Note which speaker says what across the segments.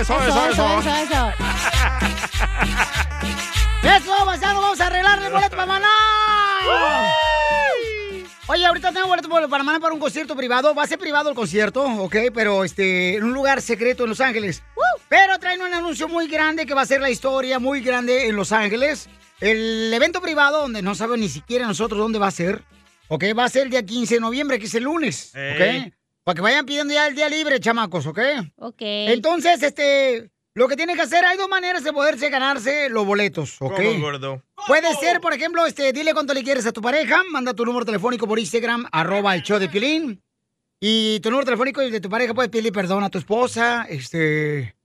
Speaker 1: Eso, eso, eso.
Speaker 2: eso, eso.
Speaker 3: ¡Eso, paisano! ¡Vamos a arreglarle el boleto para Maná! Oye, ahorita tengo boleto para Maná para un concierto privado. Va a ser privado el concierto, ¿ok? Pero este, en un lugar secreto en Los Ángeles. Pero traen un anuncio muy grande que va a ser la historia muy grande en Los Ángeles. El evento privado, donde no saben ni siquiera nosotros dónde va a ser, ¿ok? Va a ser el día 15 de noviembre, que es el lunes. ¿ok? Para que vayan pidiendo ya el día libre, chamacos, ¿ok?
Speaker 2: Ok.
Speaker 3: Entonces, este, lo que tienen que hacer, hay dos maneras de poderse ganarse los boletos, ¿ok?
Speaker 1: ¿Cómo, gordo?
Speaker 3: Puede ser, por ejemplo, este, dile cuánto le quieres a tu pareja, manda tu número telefónico por Instagram, arroba el show de Piolín. Y tu número telefónico y de tu pareja puedes pedirle perdón a tu esposa, este,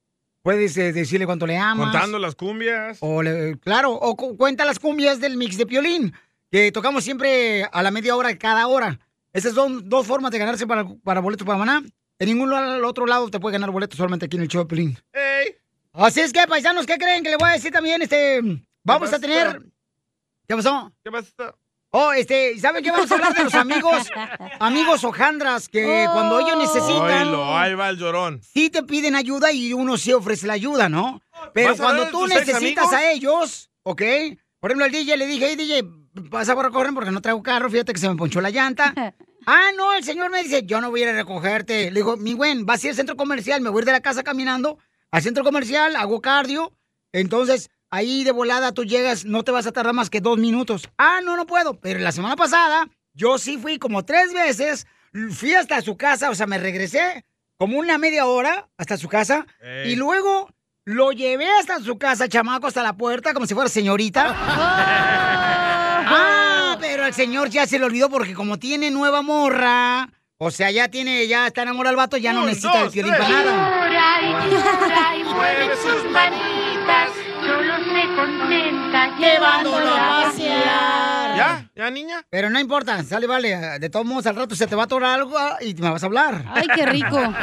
Speaker 3: puedes eh, decirle cuánto le amas.
Speaker 1: Contando las cumbias.
Speaker 3: O le- claro, o cu- cuenta las cumbias del mix de Piolín, que tocamos siempre a la media hora cada hora. Esas son dos formas de ganarse para, para boletos para maná. En ningún al otro lado te puede ganar boletos, solamente aquí en el show de Piolín. Así es que, paisanos, ¿qué creen? Que le voy a decir también, este, vamos a tener... ¿Qué pasó?
Speaker 1: ¿Qué pasa?
Speaker 3: Oh, este, ¿saben qué? Vamos a hablar de los amigos, amigos hojandras, que cuando ellos necesitan,
Speaker 1: Oílo, ahí va el llorón.
Speaker 3: sí te piden ayuda y uno sí ofrece la ayuda, ¿no? Pero
Speaker 1: ¿Vas a hablar
Speaker 3: cuando tú necesitas a ellos, ¿ok? Por ejemplo, al DJ le dije, hey, DJ, vas a recoger porque no traigo carro, fíjate que se me ponchó la llanta. ah, no, el señor me dice, yo no voy a ir a recogerte. Le digo, mi buen, vas a ir al centro comercial, me voy a ir de la casa caminando al centro comercial, hago cardio, entonces ahí de volada tú llegas, no te vas a tardar más que dos minutos. Ah, no, no puedo. Pero la semana pasada yo sí fui como tres veces, fui hasta su casa, o sea, me regresé como una media hora hasta su casa y luego lo llevé hasta su casa, chamaco, hasta la puerta, como si fuera señorita. ah, pero al señor ya se le olvidó porque como tiene nueva morra, o sea, ya tiene, ya está enamorado el vato, ya no
Speaker 2: Un,
Speaker 3: necesita el
Speaker 2: dos,
Speaker 3: violín
Speaker 2: tres.
Speaker 3: para nada.
Speaker 2: Y llora y mueve sus manitas, solo se contenta llevándolo a pasear.
Speaker 1: ¿Ya? ¿Ya, niña?
Speaker 3: Pero no importa, sale, vale. De todos modos, al rato se te va a atorar algo ah, y me vas a hablar.
Speaker 2: Ay, qué rico.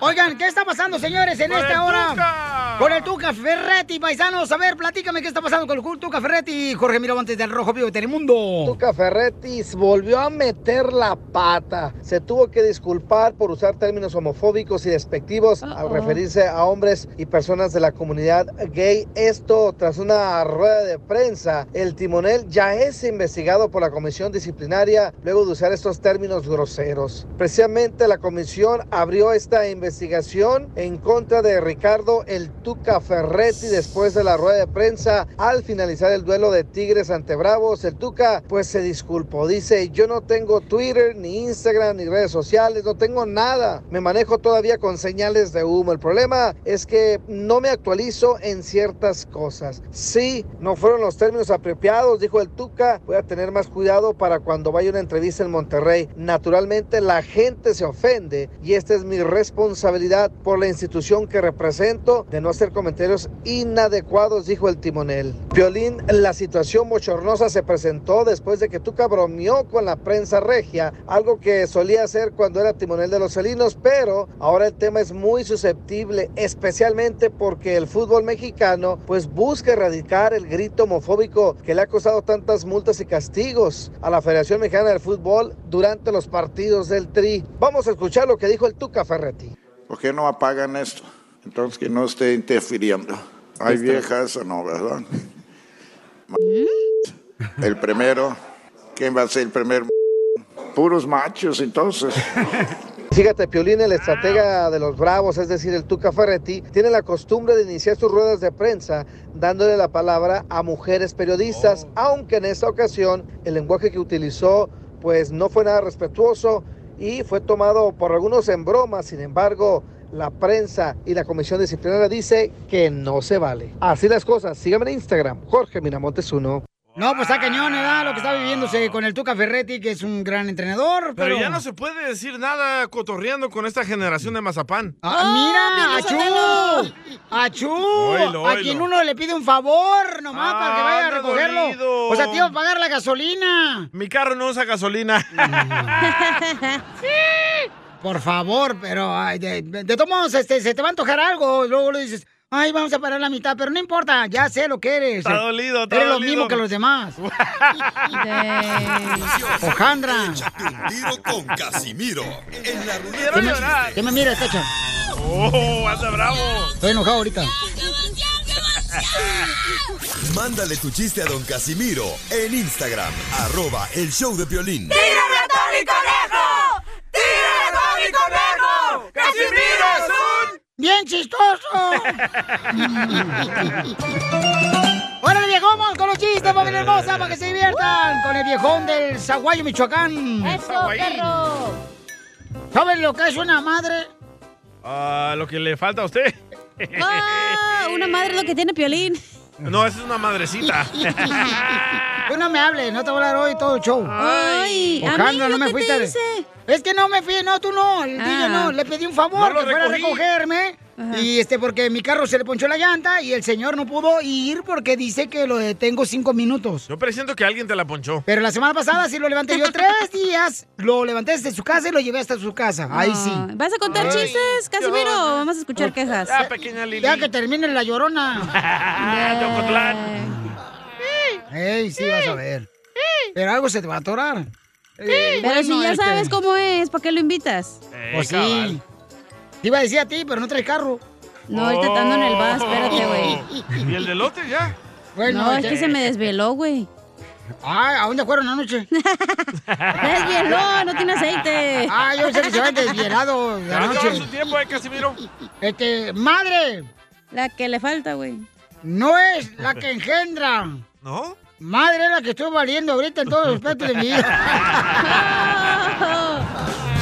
Speaker 3: Oigan, ¿qué está pasando, señores, en esta hora? Con el Tuca Ferretti, paisanos. A ver, platícame qué está pasando con el Tuca Ferretti. Jorge Miramontes del Rojo Vivo de Telemundo.
Speaker 4: Tuca Ferretis volvió a meter la pata. Se tuvo que disculpar por usar términos homofóbicos y despectivos al referirse a hombres y personas de la comunidad gay. Esto tras una rueda de prensa. El timonel ya es investigado por la comisión disciplinaria luego de usar estos términos groseros. Precisamente la comisión abrió esta investigación en contra de Ricardo el Tuca Ferretti después de la rueda de prensa al finalizar el duelo de Tigres ante Bravos. El Tuca pues se disculpó. Dice, yo no tengo Twitter, ni Instagram, ni redes sociales, no tengo nada. Me manejo todavía con señales de humo. El problema es que no me actualizo en ciertas cosas. Sí, no fueron los términos apropiados, dijo el Tuca. Voy a tener más cuidado para cuando vaya una entrevista en Monterrey. Naturalmente la gente se ofende y esta es mi responsabilidad por la institución que represento de no hacer comentarios inadecuados, dijo el timonel. Violín, la situación bochornosa se presentó después de que Tuca bromeó con la prensa regia, algo que solía hacer cuando era timonel de los felinos, pero ahora el tema es muy susceptible, especialmente porque el fútbol mexicano pues busca erradicar el grito homofóbico que le ha costado tantas multas y castigos a la Federación Mexicana del Fútbol durante los partidos del Tri. Vamos a escuchar lo que dijo el Tuca Ferretti.
Speaker 5: ¿Por qué no apagan esto? Entonces que no esté interfiriendo. Hay viejas o no, ¿verdad? El primero, ¿quién va a ser el primer? Puros machos, entonces.
Speaker 4: Fíjate, Piolín, el estratega de los Bravos, es decir, el Tuca Ferretti, tiene la costumbre de iniciar sus ruedas de prensa dándole la palabra a mujeres periodistas, aunque en esta ocasión el lenguaje que utilizó pues no fue nada respetuoso y fue tomado por algunos en broma, sin embargo, la prensa y la comisión disciplinaria dice que no se vale. Así las cosas, síganme en Instagram, Jorge Miramontes 1.
Speaker 3: No, pues está cañón, ¿verdad? Lo que está viviéndose con el Tuca Ferretti, que es un gran entrenador.
Speaker 1: Pero
Speaker 3: Pero,
Speaker 1: ya no se puede decir nada cotorreando con esta generación de mazapán.
Speaker 3: ¡Ah, mira! ¡Achú! ¡Achú!
Speaker 1: Oílo,
Speaker 3: A quien uno le pide un favor nomás para que vaya a recogerlo.
Speaker 1: dolido.
Speaker 3: O sea, te iba a pagar la gasolina.
Speaker 1: Mi carro no usa gasolina.
Speaker 3: Por favor, pero ay, de, de, de todos modos, este, se te va a antojar algo. Luego le dices, ay, vamos a parar la mitad, pero no importa, ya sé lo que eres.
Speaker 1: Está dolido, está
Speaker 3: Eres lo
Speaker 1: dolido.
Speaker 3: mismo que los demás. Ojandra.
Speaker 6: Échate un tiro con Casimiro. En la
Speaker 3: ¿Qué me, qué me miras, Cacha?
Speaker 1: Oh, anda bravo.
Speaker 3: Estoy enojado ahorita.
Speaker 6: Mándale tu chiste a don Casimiro en Instagram, arroba el show de violín.
Speaker 2: ¡Tírame a Tony Conejo! ¡Tírame a Tony Conejo! ¡Casimiro es un...
Speaker 3: ¡Bien chistoso! ¡Órale, viejón! con los chistes, familia hermosa, para que se diviertan con el viejón del Zaguayo, Michoacán.
Speaker 7: ¡Eso, perro!
Speaker 3: ¿Saben lo que es una madre?
Speaker 1: Ah, lo que le falta a usted.
Speaker 7: Ah, una madre es lo que tiene Piolín.
Speaker 1: No, esa es una madrecita.
Speaker 3: Tú no me hables, no te voy a hablar hoy todo el show.
Speaker 7: Ay,
Speaker 3: Alejandra,
Speaker 7: amigo,
Speaker 3: no me
Speaker 7: ¿qué
Speaker 3: fuiste.
Speaker 7: te hice?
Speaker 3: Es que no me fui, no, tú no, el
Speaker 7: Ah.
Speaker 3: DJ no. Le pedí un favor
Speaker 1: No
Speaker 3: que fuera a recogerme. Y este, porque mi carro se le ponchó la llanta y el señor no pudo ir porque dice que lo detengo cinco minutos.
Speaker 1: Yo presiento que alguien te la ponchó.
Speaker 3: Pero la semana pasada sí lo levanté yo tres días. Lo levanté desde su casa y lo llevé hasta su casa. Ahí sí.
Speaker 7: ¿Vas a contar
Speaker 3: Ay.
Speaker 7: chistes, Casimiro, o vamos a escuchar quejas?
Speaker 1: Ya, pequeña Lili.
Speaker 3: Ya que termine la llorona. Ey, sí, vas a ver. Pero algo se te va a atorar. Eh,
Speaker 7: Pero
Speaker 3: bueno,
Speaker 7: si ya sabes cómo es, ¿para qué lo invitas?
Speaker 1: Eh,
Speaker 3: Pues sí. Te iba a decir a ti, pero no traes carro.
Speaker 7: No, ahorita te ando en el bus, espérate, güey.
Speaker 1: ¿Y el delote ya?
Speaker 3: Bueno,
Speaker 7: No, es que se me desveló, güey.
Speaker 3: Ay, ¿a dónde fueron anoche?
Speaker 7: Desveló, no tiene aceite.
Speaker 3: Ah, yo sé que se van desvielado de
Speaker 1: acabó su
Speaker 3: anoche.
Speaker 1: tiempo, eh, Casimiro.
Speaker 3: Este, madre,
Speaker 7: La que le falta, güey.
Speaker 3: no es la que engendra.
Speaker 1: ¿No?
Speaker 3: Madre es la que estoy valiendo ahorita en todos los aspectos de mi vida.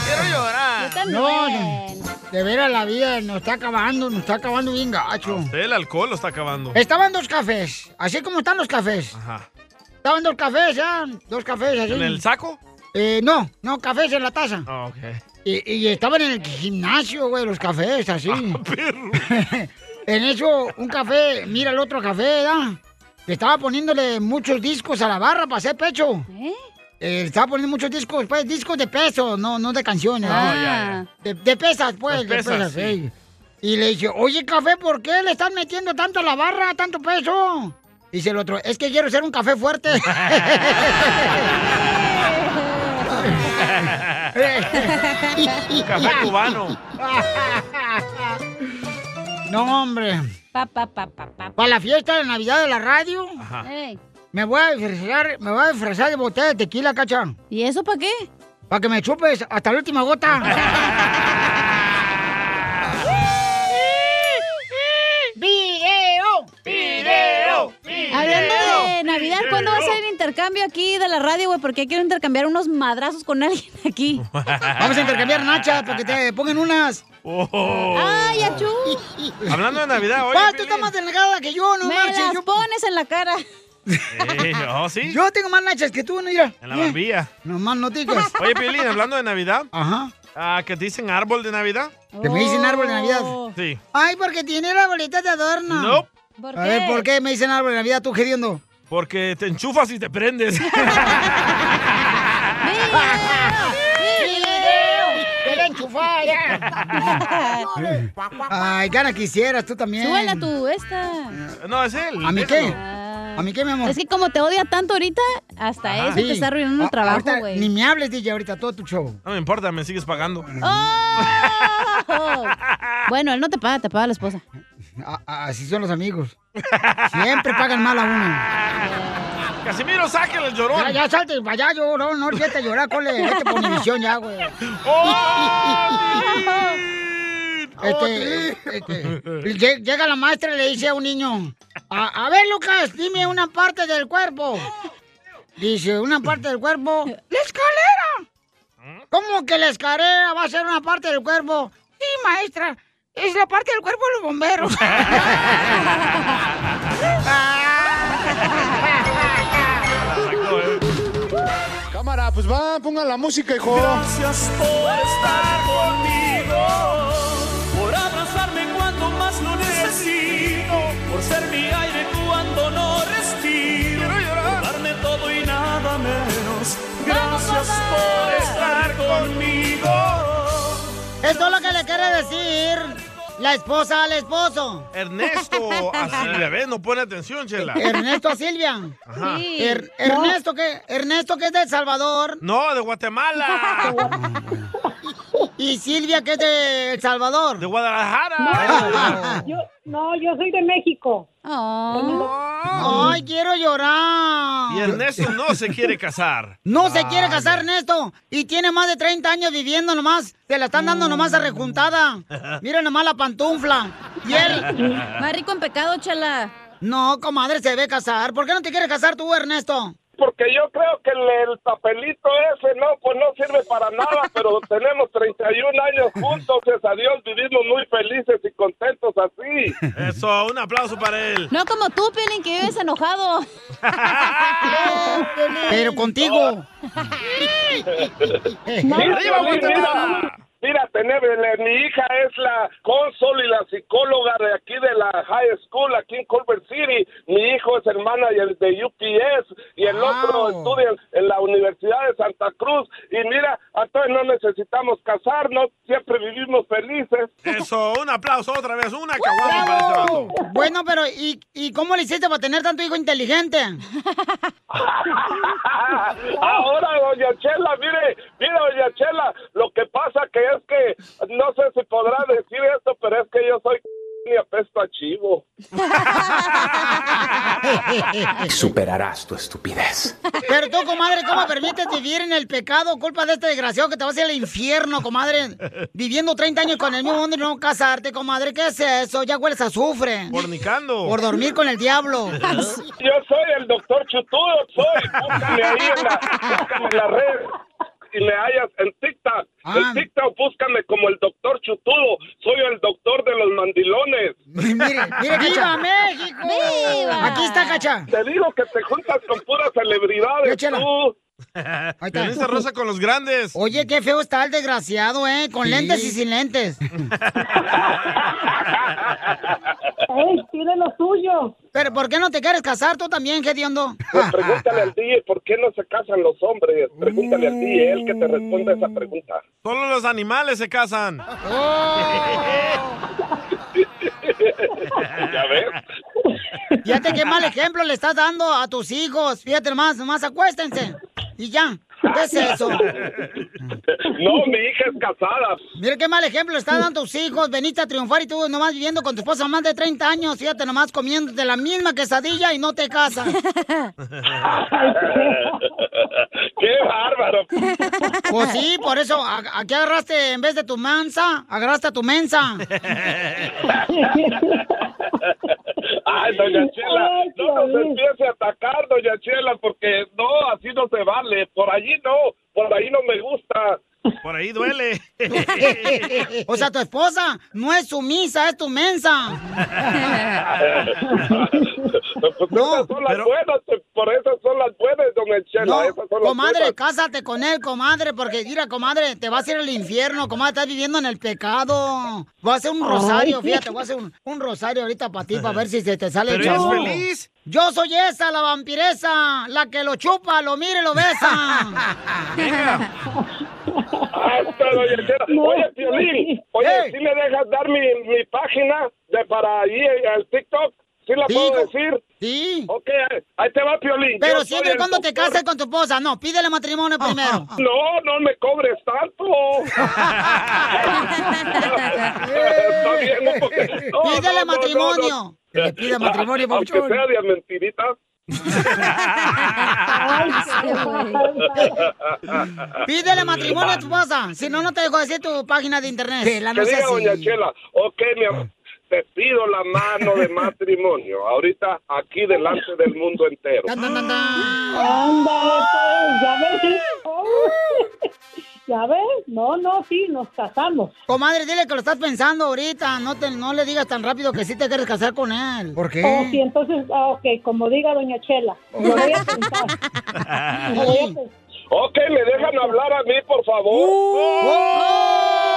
Speaker 1: Quiero llorar.
Speaker 3: No, no, de veras la vida nos está acabando, nos está acabando bien gacho.
Speaker 1: Usted el alcohol lo está acabando.
Speaker 3: Estaban dos cafés, así como están los cafés.
Speaker 1: Ajá.
Speaker 3: Estaban dos cafés, ya, dos cafés así.
Speaker 1: ¿En el saco?
Speaker 3: Eh, no, no, cafés en la taza.
Speaker 1: Ah, ok.
Speaker 3: Y, y estaban en el gimnasio, güey, los cafés, así.
Speaker 1: Ah, Perro.
Speaker 3: en eso, un café, mira el otro café, ¿verdad? Le estaba poniéndole muchos discos a la barra para hacer pecho.
Speaker 7: ¿Eh?
Speaker 3: Eh, estaba poniendo muchos discos, pues, discos de peso, no, no de canciones.
Speaker 1: Ah,
Speaker 3: ¿no?
Speaker 1: ya, ya.
Speaker 3: De, de pesas, pues,
Speaker 1: Las
Speaker 3: de
Speaker 1: pesas,
Speaker 3: pesas,
Speaker 1: sí.
Speaker 3: Y le dije, oye, café, ¿por qué le están metiendo tanto a la barra, tanto peso? Dice el otro, es que quiero ser un café fuerte.
Speaker 1: Café cubano.
Speaker 3: no, hombre.
Speaker 7: Pa, pa, pa, pa, pa.
Speaker 3: Para la fiesta de Navidad de la radio,
Speaker 1: Ajá.
Speaker 3: Me voy a disfrazar, me voy a disfrazar de botella de tequila, cacha.
Speaker 7: ¿Y eso para qué?
Speaker 3: Para que me chupes hasta la última gota.
Speaker 7: Navidad, ¿cuándo va a ser el intercambio aquí de la radio, güey? Porque quiero intercambiar unos madrazos con alguien aquí.
Speaker 3: Vamos a intercambiar nachas para que te pongan unas.
Speaker 1: Oh.
Speaker 7: ¡Ay, achú!
Speaker 1: Hablando de Navidad, oye.
Speaker 3: Pa, tú estás más delgada que yo, no
Speaker 7: Me
Speaker 3: marches.
Speaker 7: las
Speaker 3: Yo,
Speaker 7: pones en la cara.
Speaker 1: Eh, oh, ¿sí?
Speaker 3: yo tengo más nachas que tú, mira.
Speaker 1: En la barbilla.
Speaker 3: No más no digas.
Speaker 1: Oye, Piolín, hablando de Navidad,
Speaker 3: Ajá.
Speaker 1: ah, ¿que te dicen árbol de Navidad?
Speaker 3: ¿Que me dicen árbol de Navidad?
Speaker 7: Oh.
Speaker 1: Sí.
Speaker 3: Ay, porque tiene la bolita de adorno.
Speaker 1: No,
Speaker 7: ¿Por
Speaker 3: A ver,
Speaker 7: qué?
Speaker 3: ¿por qué me dicen árbol de Navidad tú queriendo?
Speaker 1: Porque te enchufas y te prendes.
Speaker 3: ¡Quiero enchufar ya! Ay, gana quisieras tú también.
Speaker 7: Súbela tú, esta.
Speaker 1: no, es él.
Speaker 3: ¿A mí qué? ¿A mí qué, mi amor?
Speaker 7: Es que como te odia tanto ahorita, hasta
Speaker 1: Ajá.
Speaker 7: eso
Speaker 3: Sí.
Speaker 7: te está arruinando el trabajo, güey.
Speaker 3: Ni me hables, DJ, ahorita, todo tu show.
Speaker 1: No me importa, me sigues pagando.
Speaker 7: ¡Oh! bueno, él no te paga, te paga la esposa.
Speaker 3: A- a- así son los amigos. Siempre pagan mal a uno.
Speaker 1: Casimiro, sáquele el llorón.
Speaker 3: Ya, ya salte para allá, yo, no, no, fíjate llorar, cole, vete por división ya, güey.
Speaker 1: ¡Oh!
Speaker 3: Este, este, lle- llega la maestra y le dice a un niño, a, a ver, Lucas, dime una parte del cuerpo. Dice, una parte del cuerpo, ¡la escalera! ¿Cómo que la escalera va a ser una parte del cuerpo? Sí, maestra, es la parte del cuerpo de los bomberos.
Speaker 8: Cámara, pues va, pongan la música, hijo.
Speaker 2: Gracias por estar conmigo, por abrazarme cuando más lo necesito, por ser mi aire cuando no respiro, por darme todo y nada menos. Gracias por estar conmigo.
Speaker 3: Esto es lo que le quiere decir la esposa al esposo.
Speaker 1: Ernesto, así, ya ves, no pone atención, Chela.
Speaker 3: Ernesto a Silvia.
Speaker 1: Ajá.
Speaker 7: Sí.
Speaker 3: Er- Ernesto, que Ernesto que es de El Salvador.
Speaker 1: No, de Guatemala.
Speaker 3: Y Silvia, que es de El Salvador.
Speaker 1: De Guadalajara.
Speaker 9: Yo, no, yo soy de México.
Speaker 3: Ay, quiero llorar.
Speaker 1: Y Ernesto no se quiere casar.
Speaker 3: No se quiere casar, Ernesto. Y tiene más de 30 años viviendo nomás. Se la están dando nomás a rejuntada. Mira nomás la pantufla. Y él.
Speaker 7: Más rico en pecado, chala.
Speaker 3: No, comadre, se debe casar. ¿Por qué no te quieres casar tú, Ernesto?
Speaker 10: Porque yo creo que el, el papelito ese, no, pues no sirve para nada, pero tenemos 31 años juntos, gracias a Dios, vivimos muy felices y contentos así.
Speaker 1: Eso, un aplauso para él.
Speaker 7: No como tú, Piolín, que vives enojado.
Speaker 3: Pero contigo.
Speaker 10: Mira, Piolín, mira, mira, Tenebele, mi hija es la cónsul y la psicóloga de aquí de la high school, aquí en Culver City. Mi hijo es el manager de UPS y el otro estudia en la Universidad de Santa Cruz. Y mira, entonces no necesitamos casarnos, siempre vivimos felices.
Speaker 1: Eso, un aplauso otra vez, una caguama para este vato.
Speaker 3: Bueno, pero ¿y, ¿y cómo le hiciste para tener tanto hijo inteligente?
Speaker 10: Ahora, doña Chela, mire, mire, doña Chela, lo que pasa que es que, no sé si podrá decir esto, pero es que yo soy y apesto a chivo.
Speaker 11: Superarás tu estupidez.
Speaker 3: Pero tú, comadre, ¿cómo permites vivir en el pecado? Culpa de este desgraciado que te vas a ir al infierno, comadre. Viviendo 30 años con el mismo hombre y no casarte, comadre. ¿Qué es eso? Ya hueles a azufre.
Speaker 1: Fornicando.
Speaker 3: Por dormir con el diablo.
Speaker 10: Yo soy el doctor Chutudo, soy. Búscame ahí en la, búscame en la red y me hallas en TikTok. En TikTok búscame como el doctor Chutudo. Soy el doctor de los mandilones.
Speaker 3: mire, mire, ¡Viva México!
Speaker 7: ¡Viva!
Speaker 3: Aquí está, Cacha.
Speaker 10: Te digo que te juntas con puras celebridades,
Speaker 3: Échala.
Speaker 10: tú.
Speaker 1: Se rosa con los grandes.
Speaker 3: Oye, qué feo está el desgraciado, ¿eh? Con
Speaker 1: Sí.
Speaker 3: lentes y sin lentes.
Speaker 9: ¡Ey, tiene lo suyo!
Speaker 3: Pero ¿por qué no te quieres casar tú también, Gediondo?
Speaker 10: Pues pregúntale al DJ por qué no se casan los hombres. Pregúntale al DJ, él que te responda esa pregunta.
Speaker 1: Solo los animales se casan.
Speaker 10: ¿Ya ves?
Speaker 3: Fíjate qué mal ejemplo le estás dando a tus hijos. Fíjate nomás, nomás acuéstense. Y ya. ¿Qué es eso?
Speaker 10: No, mi hija es casada.
Speaker 3: Mira qué mal ejemplo le estás dando tus hijos. Veniste a triunfar y tú nomás viviendo con tu esposa más de 30 años. Fíjate nomás comiéndote la misma quesadilla y no te casas.
Speaker 10: ¡Qué bárbaro!
Speaker 3: Pues sí, por eso, ¿a- aquí agarraste en vez de tu mansa? Agarraste a tu mensa.
Speaker 10: Ay, doña Chela, no nos empiece a atacar, doña Chela, porque no, así no se vale. Por allí no, por ahí no me gusta.
Speaker 1: Por ahí duele.
Speaker 3: O sea, tu esposa no es sumisa, es tu mensa.
Speaker 10: Pues esas son las buenas, por eso son las buenas, doña Chela.
Speaker 3: No,
Speaker 10: esas son las
Speaker 3: comadre,
Speaker 10: buenas.
Speaker 3: cásate con él, comadre, porque mira, comadre, te vas a ir al infierno, comadre, estás viviendo en el pecado. Voy a hacer un rosario, fíjate, voy a hacer un, un rosario ahorita para ti, para ver si se te sale el chavo.
Speaker 1: feliz.
Speaker 3: Yo soy esa, la vampiresa, la que lo chupa, lo mira y lo besa.
Speaker 10: Hasta, doña Chela. Oye, Piolín, oye,
Speaker 3: Ey.
Speaker 10: ¿sí me dejas dar mi, mi página de para ahí al TikTok? ¿Sí la puedo decir?
Speaker 3: Sí.
Speaker 10: Ok, ahí te va, Piolín.
Speaker 3: Pero
Speaker 10: Yo
Speaker 3: siempre cuando te cases con tu esposa, no, pídele matrimonio primero.
Speaker 10: No, no me cobres tanto. Está bien, un poquito. No,
Speaker 3: Pídele
Speaker 10: no, no,
Speaker 3: matrimonio.
Speaker 10: no, no.
Speaker 3: Que le pida matrimonio,
Speaker 10: Aunque
Speaker 3: papuchón.
Speaker 10: sea de mentiritas.
Speaker 3: Pídele matrimonio a tu esposa, si no, no te dejo decir tu página de internet.
Speaker 10: Que diga doña Chela, ok, mi amor, te pido la mano de matrimonio, ahorita aquí delante del mundo entero.
Speaker 9: Ándale, pues, ya ves. ¿Ya ves? No, no, sí, nos casamos.
Speaker 3: Comadre, dile que lo estás pensando ahorita. No, te, no le digas tan rápido que sí te quieres casar con él. ¿Por
Speaker 9: Oh, sí, entonces, ah, ok, como diga doña Chela. Lo voy a pensar. Lo voy a pensar.
Speaker 10: Ok, ¿me dejan hablar a mí, por favor?
Speaker 3: ¡Oh!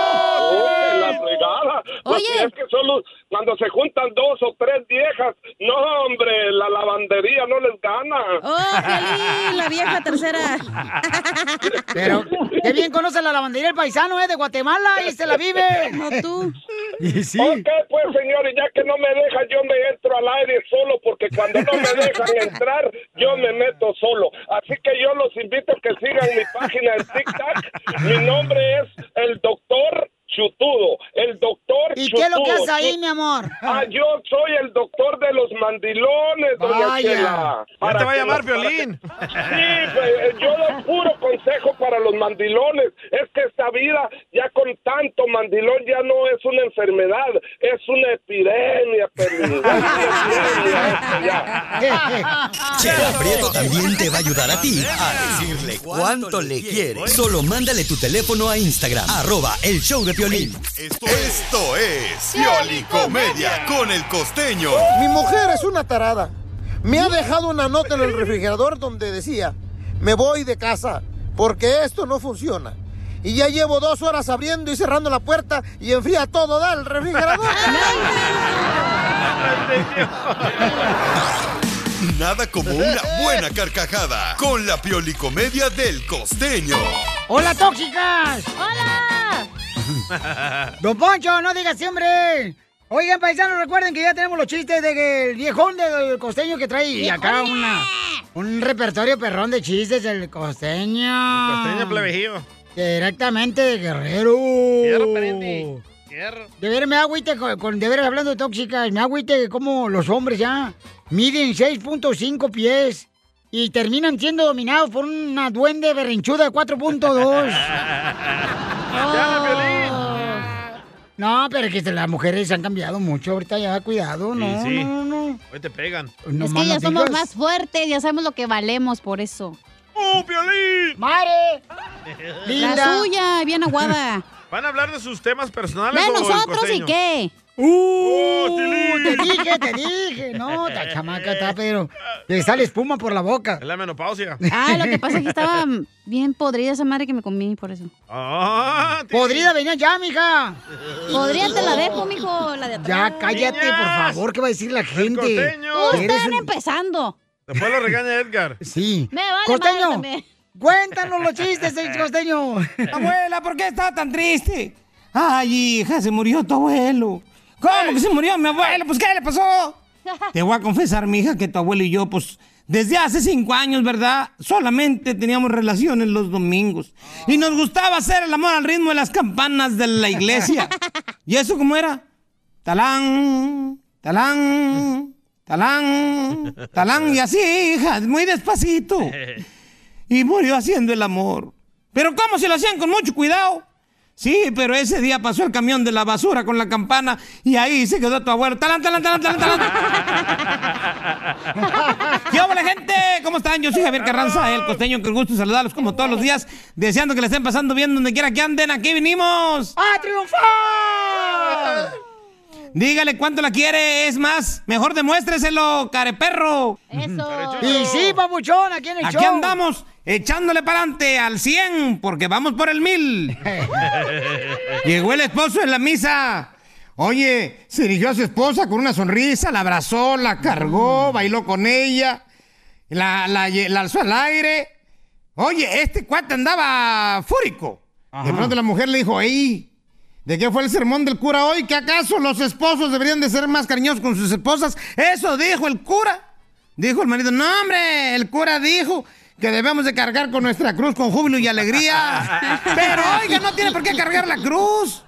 Speaker 10: ¡Oh, la fregada! Pues
Speaker 7: Oye.
Speaker 10: es que solo cuando se juntan dos o tres viejas, no, hombre, la lavandería no les gana.
Speaker 7: ¡Oh, Piolín, la vieja tercera!
Speaker 3: Pero qué bien conoce la lavandería el paisano, ¿eh? De Guatemala y se la vive.
Speaker 7: No tú.
Speaker 10: Ok, pues, señor, y ya que no me dejan, yo me entro al aire solo, porque cuando no me dejan entrar, yo me meto solo. Así que yo los invito a que sigan mi página en TikTok. Mi nombre es el doctor chutudo, el doctor
Speaker 3: ¿Y qué es lo que
Speaker 10: chutudo.
Speaker 3: haces ahí, mi amor?
Speaker 10: Ah, yo soy el doctor de los mandilones, doña
Speaker 3: Vaya.
Speaker 10: Chela.
Speaker 1: Ya
Speaker 10: Para
Speaker 1: te va a llamar
Speaker 10: que- Sí, pues, yo doy puro consejo para los mandilones. Es que esta vida, ya con tanto mandilón, ya no es una enfermedad, es una epidemia.
Speaker 6: Chela Prieto también te va a ayudar a ti a decirle cuánto le quiere. Solo mándale tu teléfono a Instagram, arroba el show de Piolín.
Speaker 12: Esto es Piolicomedia con el costeño.
Speaker 13: Mi mujer es una tarada. Me ha dejado una nota en el refrigerador donde decía, me voy de casa porque esto no funciona. Y ya llevo dos horas abriendo y cerrando la puerta y enfría todo, da el refrigerador.
Speaker 12: Nada como una buena carcajada con la Piolicomedia del costeño.
Speaker 3: ¡Hola, tóxicas!
Speaker 7: ¡Hola!
Speaker 3: Don Poncho, no digas siempre. Oigan, paisanos, recuerden que ya tenemos los chistes de que el viejón del costeño que trae acá una, un repertorio perrón de chistes del costeño.
Speaker 1: Costeño plebejillo.
Speaker 3: Directamente de Guerrero.
Speaker 1: Fierro, pariente. Fierro.
Speaker 3: De ver, me agüite con, con- de veras hablando de tóxicas, me agüite como los hombres ya miden 6.5 pies y terminan siendo dominados por una duende berrinchuda de 4.2. No, pero es que las mujeres han cambiado mucho ahorita ya, cuidado, no,
Speaker 1: Sí, sí.
Speaker 3: no, no.
Speaker 1: Hoy te pegan.
Speaker 3: No
Speaker 7: es que ya somos
Speaker 3: digas.
Speaker 7: más fuertes, ya sabemos lo que valemos por eso.
Speaker 1: ¡Oh, Piolín!
Speaker 3: ¡Mare!
Speaker 7: La suya, bien aguada.
Speaker 1: ¿Van a hablar de sus temas personales
Speaker 7: ¿De nosotros y qué?
Speaker 3: ¡Uh! te dije, te dije. No, esta chamaca está, pero le sale espuma por la boca.
Speaker 1: Es la menopausia.
Speaker 7: Ah, lo que pasa es que estaba bien podrida esa madre que me comí, por eso.
Speaker 1: Ah,
Speaker 3: Podrida, venía ya, mija.
Speaker 7: Podrida te la dejo, mijo, la de atrás.
Speaker 3: Ya, cállate, por favor, ¿qué va a decir la gente?
Speaker 7: Ustedes están
Speaker 3: un-
Speaker 7: empezando.
Speaker 1: Después lo regaña Edgar.
Speaker 3: Sí.
Speaker 7: Me vale
Speaker 3: Costeño, cuéntanos los chistes, eh, costeño.
Speaker 14: Abuela, ¿por qué estás tan triste? Ay, hija, se murió tu abuelo. ¿Cómo que se murió mi abuelo? Pues, ¿qué le pasó? Te voy a confesar, mi hija, que tu abuelo y yo, pues, desde hace cinco años, ¿verdad? Solamente teníamos relaciones los domingos. Y nos gustaba hacer el amor al ritmo de las campanas de la iglesia. ¿Y eso cómo era? Talán, talán, talán, talán, y así, hija, muy despacito. Y murió haciendo el amor. Pero ¿cómo se lo hacían con mucho cuidado? Sí, pero ese día pasó el camión de la basura con la campana y ahí se quedó tu abuelo. ¡Talán, talán, talán, talán, talán! ¿Qué hola, gente? ¿Cómo están? Yo soy Javier Carranza, el costeño, que gusto saludarlos como todos los días, deseando que le estén pasando bien donde quiera que anden. Aquí vinimos.
Speaker 3: ¡A triunfar!
Speaker 14: Dígale cuánto la quiere, es más, mejor demuéstreselo, careperro.
Speaker 7: Eso.
Speaker 3: Y sí, papuchón, aquí en el
Speaker 14: Aquí
Speaker 3: show.
Speaker 14: andamos, echándole para adelante al 100, porque vamos por el 1000. Llegó el esposo en la misa. Oye, se dirigió a su esposa con una sonrisa, la abrazó, la cargó, bailó con ella, la, la alzó al aire. Oye, este cuate andaba fúrico. De pronto la mujer le dijo, ¡Ey! ¿De qué fue el sermón del cura hoy? ¿Que acaso los esposos deberían de ser más cariñosos con sus esposas? Eso dijo el cura. Dijo el marido, no hombre, el cura dijo que debemos de cargar con nuestra cruz con júbilo y alegría. Pero oiga, no tiene por qué cargar la cruz.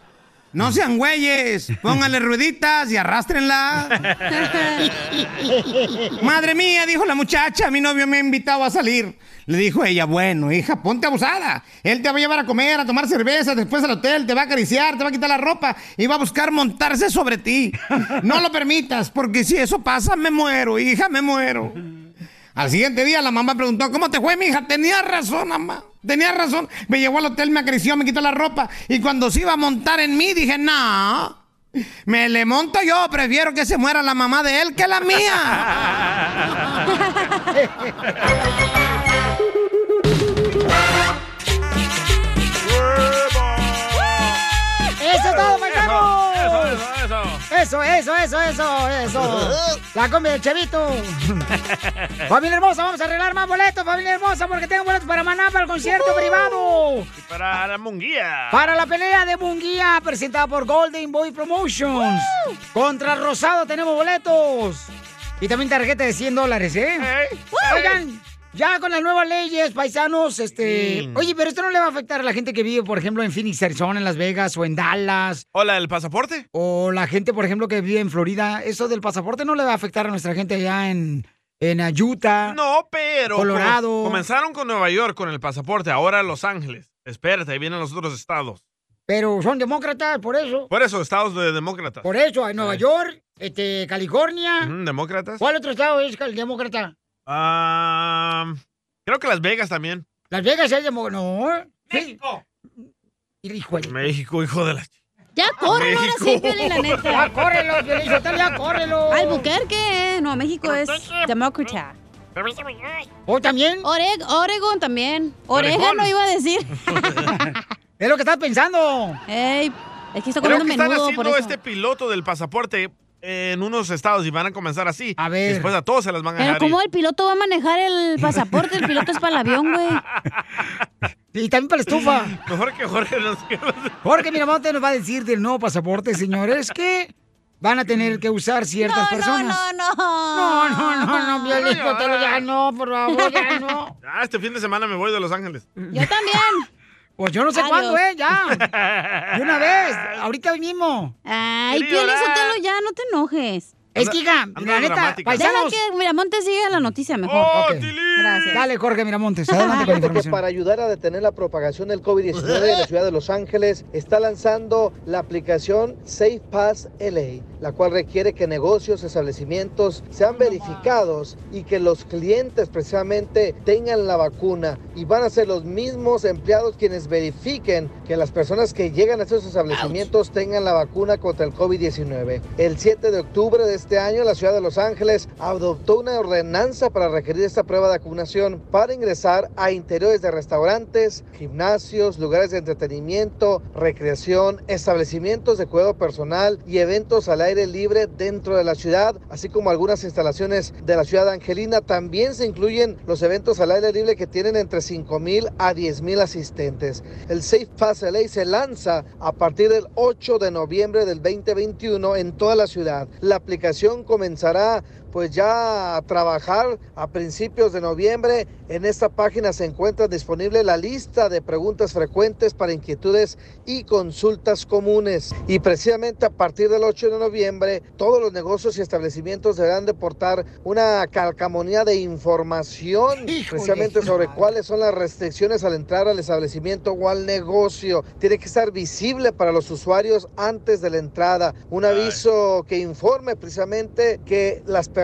Speaker 14: No sean güeyes, pónganle rueditas y arrástrenla. Madre mía, dijo la muchacha, mi novio me ha invitado a salir. Le dijo ella, bueno, hija, ponte abusada. Él te va a llevar a comer, a tomar cerveza, después al hotel, te va a acariciar, te va a quitar la ropa y va a buscar montarse sobre ti. No lo permitas, porque si eso pasa, me muero, hija, me muero. Al siguiente día la mamá preguntó, ¿cómo te fue, mi hija? Tenía razón, mamá. Tenía razón. Me llevó al hotel, me acarició, me quitó la ropa. Y cuando se iba a montar en mí, dije, no. Me le monto yo, prefiero que se muera la mamá de él que la
Speaker 3: ¡Eso
Speaker 1: eso. Eso, eso,
Speaker 3: eso, eso. La combi del chavito. familia hermosa, vamos a arreglar más boletos, familia hermosa, porque tengo boletos para Maná para el concierto privado.
Speaker 1: Y para la munguía.
Speaker 3: Para la pelea de Munguía, presentada por Golden Boy Promotions. Contra Rosado tenemos boletos. Y también tarjeta de 100 dólares, ¿eh? Oigan, Ya con las nuevas leyes, paisanos, este... Oye, pero esto no le va a afectar a la gente que vive, por ejemplo, en Phoenix, Arizona, en Las Vegas o en Dallas.
Speaker 1: Hola, ¿el pasaporte?
Speaker 3: O la gente, por ejemplo, que vive en Florida. Eso del pasaporte no le va a afectar a nuestra gente allá en, en uh, Utah.
Speaker 1: No, pero...
Speaker 3: Colorado.
Speaker 1: Comenzaron con Nueva York con el pasaporte, ahora Los Ángeles. Espérate, ahí vienen los otros estados.
Speaker 3: Pero son demócratas, por eso.
Speaker 1: Por eso, estados de demócratas.
Speaker 3: Por eso, en Nueva York, este, California.
Speaker 1: ¿Demócratas?
Speaker 3: ¿Cuál otro estado es cal- demócrata?
Speaker 1: Ah, creo que Las Vegas también.
Speaker 3: Las Vegas es demócrata. No. México. Hijo de...
Speaker 1: México, hijo de la...
Speaker 7: Ya córrelo ahora sí. Piolín, la neta.
Speaker 3: Ya córrelo, Piolín, ya córrelo.
Speaker 7: Albuquerque, no, México es demócrata.
Speaker 3: ¿O también?
Speaker 7: Oreg- Oregon también. Orégano iba a decir.
Speaker 3: Es lo que estás pensando.
Speaker 7: Ey, es que está
Speaker 1: Creo
Speaker 7: comiendo
Speaker 1: que están haciendo
Speaker 7: por eso.
Speaker 1: este piloto del pasaporte en unos estados y van a comenzar así. A
Speaker 3: ver.
Speaker 1: Después a todos se las van a
Speaker 7: Pero
Speaker 1: dejar
Speaker 7: ¿cómo
Speaker 1: ir.
Speaker 7: el piloto va a manejar el pasaporte? El piloto es para el avión, güey.
Speaker 3: Y también para la estufa.
Speaker 1: Mejor que Jorge nos
Speaker 3: Jorge Miramonte nos va a decir del nuevo pasaporte, señores, que van a tener que usar ciertas personas.
Speaker 7: No, no,
Speaker 3: No, no, no, no, Piolín, Sotelo, ya no, por favor, ya no.
Speaker 1: Ah, este fin de semana me voy de Los Ángeles.
Speaker 7: Yo también.
Speaker 3: Pues yo no sé
Speaker 7: Adiós.
Speaker 3: cuándo, ¿eh? Ya. De una vez, ahorita hoy mismo.
Speaker 7: Ay. Sotelo, ya no te enojes.
Speaker 3: Es que, hija, la neta, paisanos.
Speaker 7: que Miramonte siga la noticia mejor.
Speaker 3: Ok.
Speaker 7: Gracias.
Speaker 3: Dale, Jorge Miramontes, adelante con la información.
Speaker 4: para ayudar a detener la propagación del COVID-19 en la ciudad de Los Ángeles, está lanzando la aplicación Safe Pass LA, la cual requiere que negocios, establecimientos sean verificados y que los clientes precisamente tengan la vacuna. Y van a ser los mismos empleados quienes verifiquen que las personas que llegan a esos establecimientos tengan la vacuna contra el COVID-19. El 7 de octubre de este año, la ciudad de Los Ángeles adoptó una ordenanza para requerir esta prueba de vacunación para ingresar a interiores de restaurantes, gimnasios, lugares de entretenimiento, recreación, establecimientos de cuidado personal y eventos al aire libre dentro de la ciudad, así como algunas instalaciones de la ciudad angelina. También se incluyen los eventos al aire libre que tienen entre 5 mil a 10 mil asistentes. El Safe Pass LA se lanza a partir del 8 de noviembre del 2021 en toda la ciudad. La aplicación comenzará pues ya a trabajar a principios de noviembre. En esta página se encuentra disponible la lista de preguntas frecuentes para inquietudes y consultas comunes. Y precisamente a partir del 8 de noviembre, todos los negocios y establecimientos deberán de portar una calcamonía de información precisamente sobre cuáles son las restricciones al entrar al establecimiento o al negocio. Tiene que estar visible para los usuarios antes de la entrada. Un aviso que informe precisamente que las personas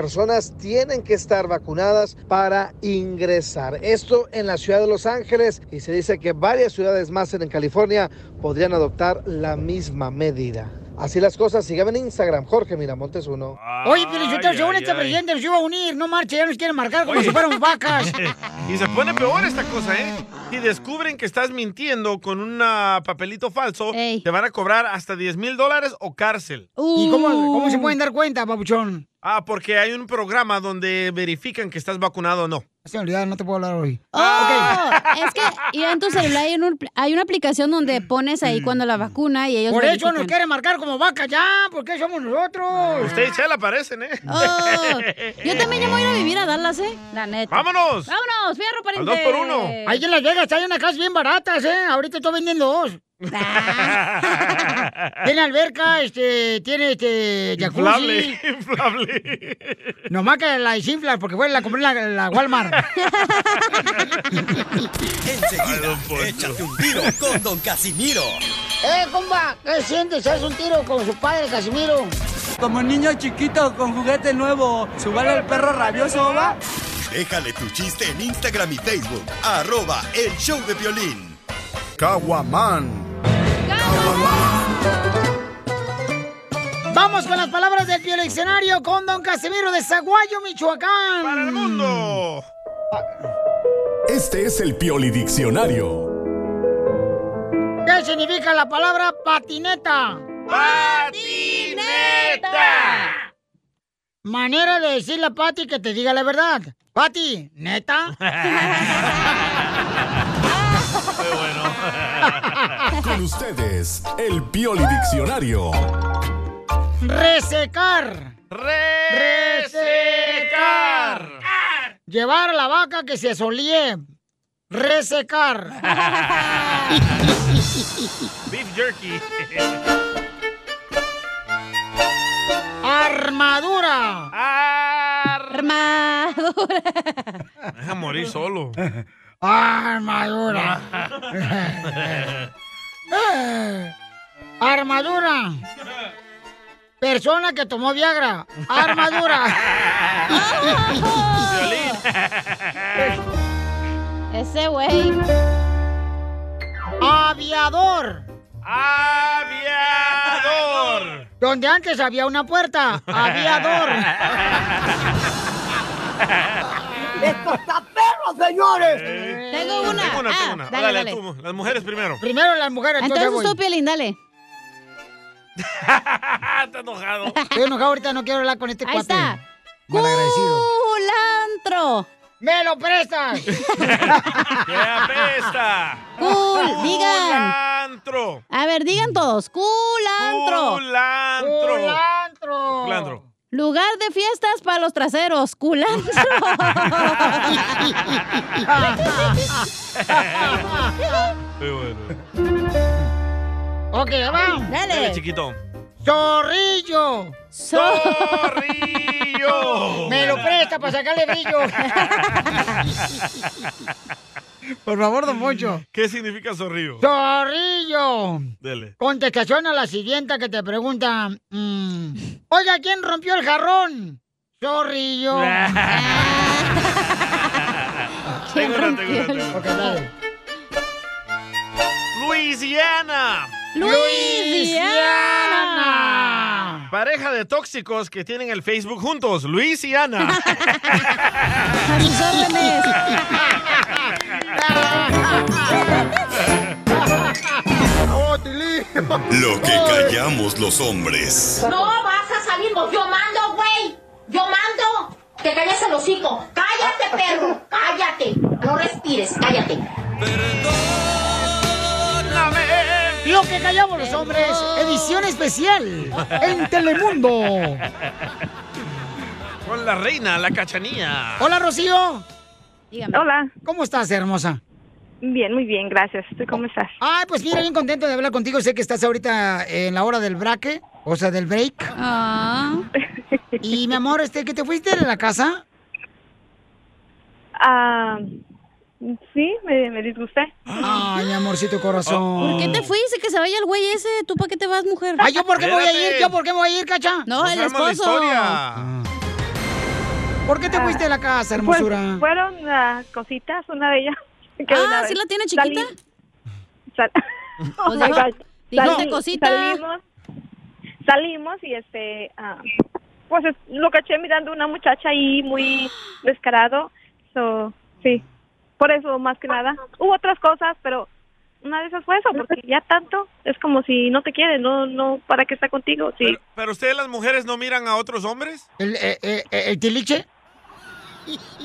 Speaker 4: tienen que estar vacunadas para ingresar. Esto en la ciudad de Los Ángeles y se dice que varias ciudades más en California podrían adoptar la misma medida. Así las cosas, síganme en Instagram, Jorge Miramontes uno.
Speaker 3: Oye,
Speaker 1: Ay,
Speaker 3: según
Speaker 1: ay,
Speaker 3: este presidente nos iba a unir, no marche, ya nos quieren marcar como
Speaker 1: Oye.
Speaker 3: si fuéramos vacas.
Speaker 1: y se pone peor esta cosa, ¿eh? Si descubren que estás mintiendo con un papelito falso, te van a cobrar hasta 10 mil dólares o cárcel.
Speaker 3: ¿Y cómo, cómo se pueden dar cuenta, papuchón?
Speaker 1: Ah, porque hay un programa donde verifican que estás vacunado o no.
Speaker 3: Se me olvidó, no te puedo hablar hoy.
Speaker 7: Oh, es que ya en tu celular hay, un- hay una aplicación donde pones ahí cuando la vacuna y ellos
Speaker 3: Por eso
Speaker 7: verifican.
Speaker 3: nos quieren marcar como vacas ya, porque somos nosotros.
Speaker 1: Usted y Chela aparecen, ¿eh?
Speaker 7: Oh, yo también ya voy a ir a vivir a Dallas, ¿eh? La neta.
Speaker 1: ¡Vámonos!
Speaker 7: ¡Vámonos, fierro, pariente!
Speaker 1: dos por uno.
Speaker 3: Ahí en Las Vegas hay unas casas bien baratas, ¿eh? Ahorita estoy vendiendo dos. tiene alberca, este, tiene este jacuzzi.
Speaker 1: Inflable, inflable.
Speaker 3: Nomás que la desinflas porque fue la compré en la, la Walmart.
Speaker 6: Enseguida, échate un tiro con Don Casimiro.
Speaker 3: ¡Eh, compa! ¿Qué sientes? ¿Haz un tiro con su padre, Casimiro?
Speaker 15: Como niño chiquito con juguete nuevo, ¿subale el perro rabioso, va?
Speaker 12: Déjale tu chiste en Instagram y Facebook. Arroba El Show de Violín.
Speaker 16: Caguaman.
Speaker 3: Vamos con las palabras del diccionario con don Casimiro de Zaguayo, Michoacán. ¡Para el
Speaker 1: mundo!
Speaker 16: Este es el Pioli Diccionario.
Speaker 3: ¿Qué significa la palabra patineta? ¡Patineta! Manera de decirle a Pati que te diga la verdad. Pati, ¿neta?
Speaker 16: Con ustedes, el Pioli Diccionario.
Speaker 3: Resecar.
Speaker 1: Resecar.
Speaker 3: Llevar a la vaca que se solía resecar.
Speaker 1: Beef jerky.
Speaker 3: Armadura.
Speaker 7: Armadura.
Speaker 1: Deja morir solo.
Speaker 3: Armadura. Eh, Armadura. Persona que tomó Viagra. Armadura.
Speaker 7: Ese güey.
Speaker 3: Aviador.
Speaker 1: Aviador.
Speaker 3: Donde antes había una puerta. Aviador.
Speaker 2: ¡Esto está perro, señores!
Speaker 7: Tengo una.
Speaker 1: Tengo una,
Speaker 7: Ah,
Speaker 1: tengo una.
Speaker 7: dale,
Speaker 1: Dale,
Speaker 7: dale.
Speaker 1: tú, las mujeres primero.
Speaker 3: Primero las mujeres, entonces,
Speaker 7: Entonces tú, Piolín, dale.
Speaker 1: Está enojado.
Speaker 3: Estoy enojado ahorita, no quiero hablar con este
Speaker 7: Ahí
Speaker 3: cuate.
Speaker 7: está.
Speaker 3: Malagradecido.
Speaker 7: Culantro.
Speaker 3: ¡Me lo prestas!
Speaker 1: ¡Que apesta!
Speaker 7: Cool, digan.
Speaker 1: Culantro.
Speaker 7: A ver, digan todos. Culantro.
Speaker 1: Culantro.
Speaker 3: ¡Culantro!
Speaker 1: Culantro.
Speaker 7: Lugar de fiestas para los traseros. Culantro.
Speaker 1: Muy bueno.
Speaker 3: ok, va.
Speaker 1: Dale, chiquito.
Speaker 3: ¡Zorrillo!
Speaker 1: ¡Zorrillo!
Speaker 3: ¡Me lo presta para sacarle brillo! Por favor, don Poncho.
Speaker 1: ¿Qué significa zorrillo?
Speaker 3: ¡Zorrillo!
Speaker 1: Dele.
Speaker 3: Contestación a la siguiente que te pregunta. mm, Oiga, ¿quién rompió el jarrón? Zorrillo.
Speaker 1: Tengo una, tengo una, tengo una.
Speaker 3: Ok, dale.
Speaker 1: Luisiana.
Speaker 3: Luisiana.
Speaker 1: Pareja de tóxicos que tienen el Facebook juntos. Luisiana.
Speaker 7: A sus órdenes.
Speaker 12: Lo que callamos los hombres.
Speaker 17: No vas a salir, yo mando, güey. Yo mando. Te calles el hocico. Cállate, perro. Cállate. No respires, cállate.
Speaker 3: Lo que callamos los hombres, edición especial en Telemundo.
Speaker 1: Con la reina, la cachanía.
Speaker 3: Hola, Rocío.
Speaker 18: Hola.
Speaker 3: ¿Cómo estás, hermosa?
Speaker 18: Bien, muy bien, gracias. ¿Tú cómo estás?
Speaker 3: Ay, pues mira, bien contento de hablar contigo. Sé que estás ahorita en la hora del braque, o sea, del break.
Speaker 7: Ah.
Speaker 3: Y mi amor, este, ¿que te fuiste de la casa?
Speaker 18: Ah, sí, me, me disgusté.
Speaker 3: Ay, mi amorcito corazón.
Speaker 7: ¿Por qué te fuiste? Que se vaya el güey ese. ¿Tú para qué te vas, mujer?
Speaker 3: Ay, ¿yo por qué me voy a ir? ¿Yo por qué me voy a ir, cacha?
Speaker 7: No, el esposo.
Speaker 3: ¿Por qué te fuiste de la casa, hermosura?
Speaker 18: Pues, fueron ah, cositas, una de ellas.
Speaker 7: Ah, ¿sí la tiene chiquita?
Speaker 18: salí- sal- Oh my
Speaker 7: dijo-
Speaker 18: God.
Speaker 7: dijiste
Speaker 18: Salí-
Speaker 7: cosita.
Speaker 18: Salimos, salimos y este, ah, pues es- lo caché mirando una muchacha ahí muy descarado. So, sí, por eso más que nada. Hubo otras cosas, pero una de esas fue eso, porque ya tanto es como si no te quiere, no, no, ¿para qué está contigo? Sí.
Speaker 1: Pero, pero ustedes las mujeres no miran a otros hombres?
Speaker 3: ¿El, eh, eh, eh, el tiliche?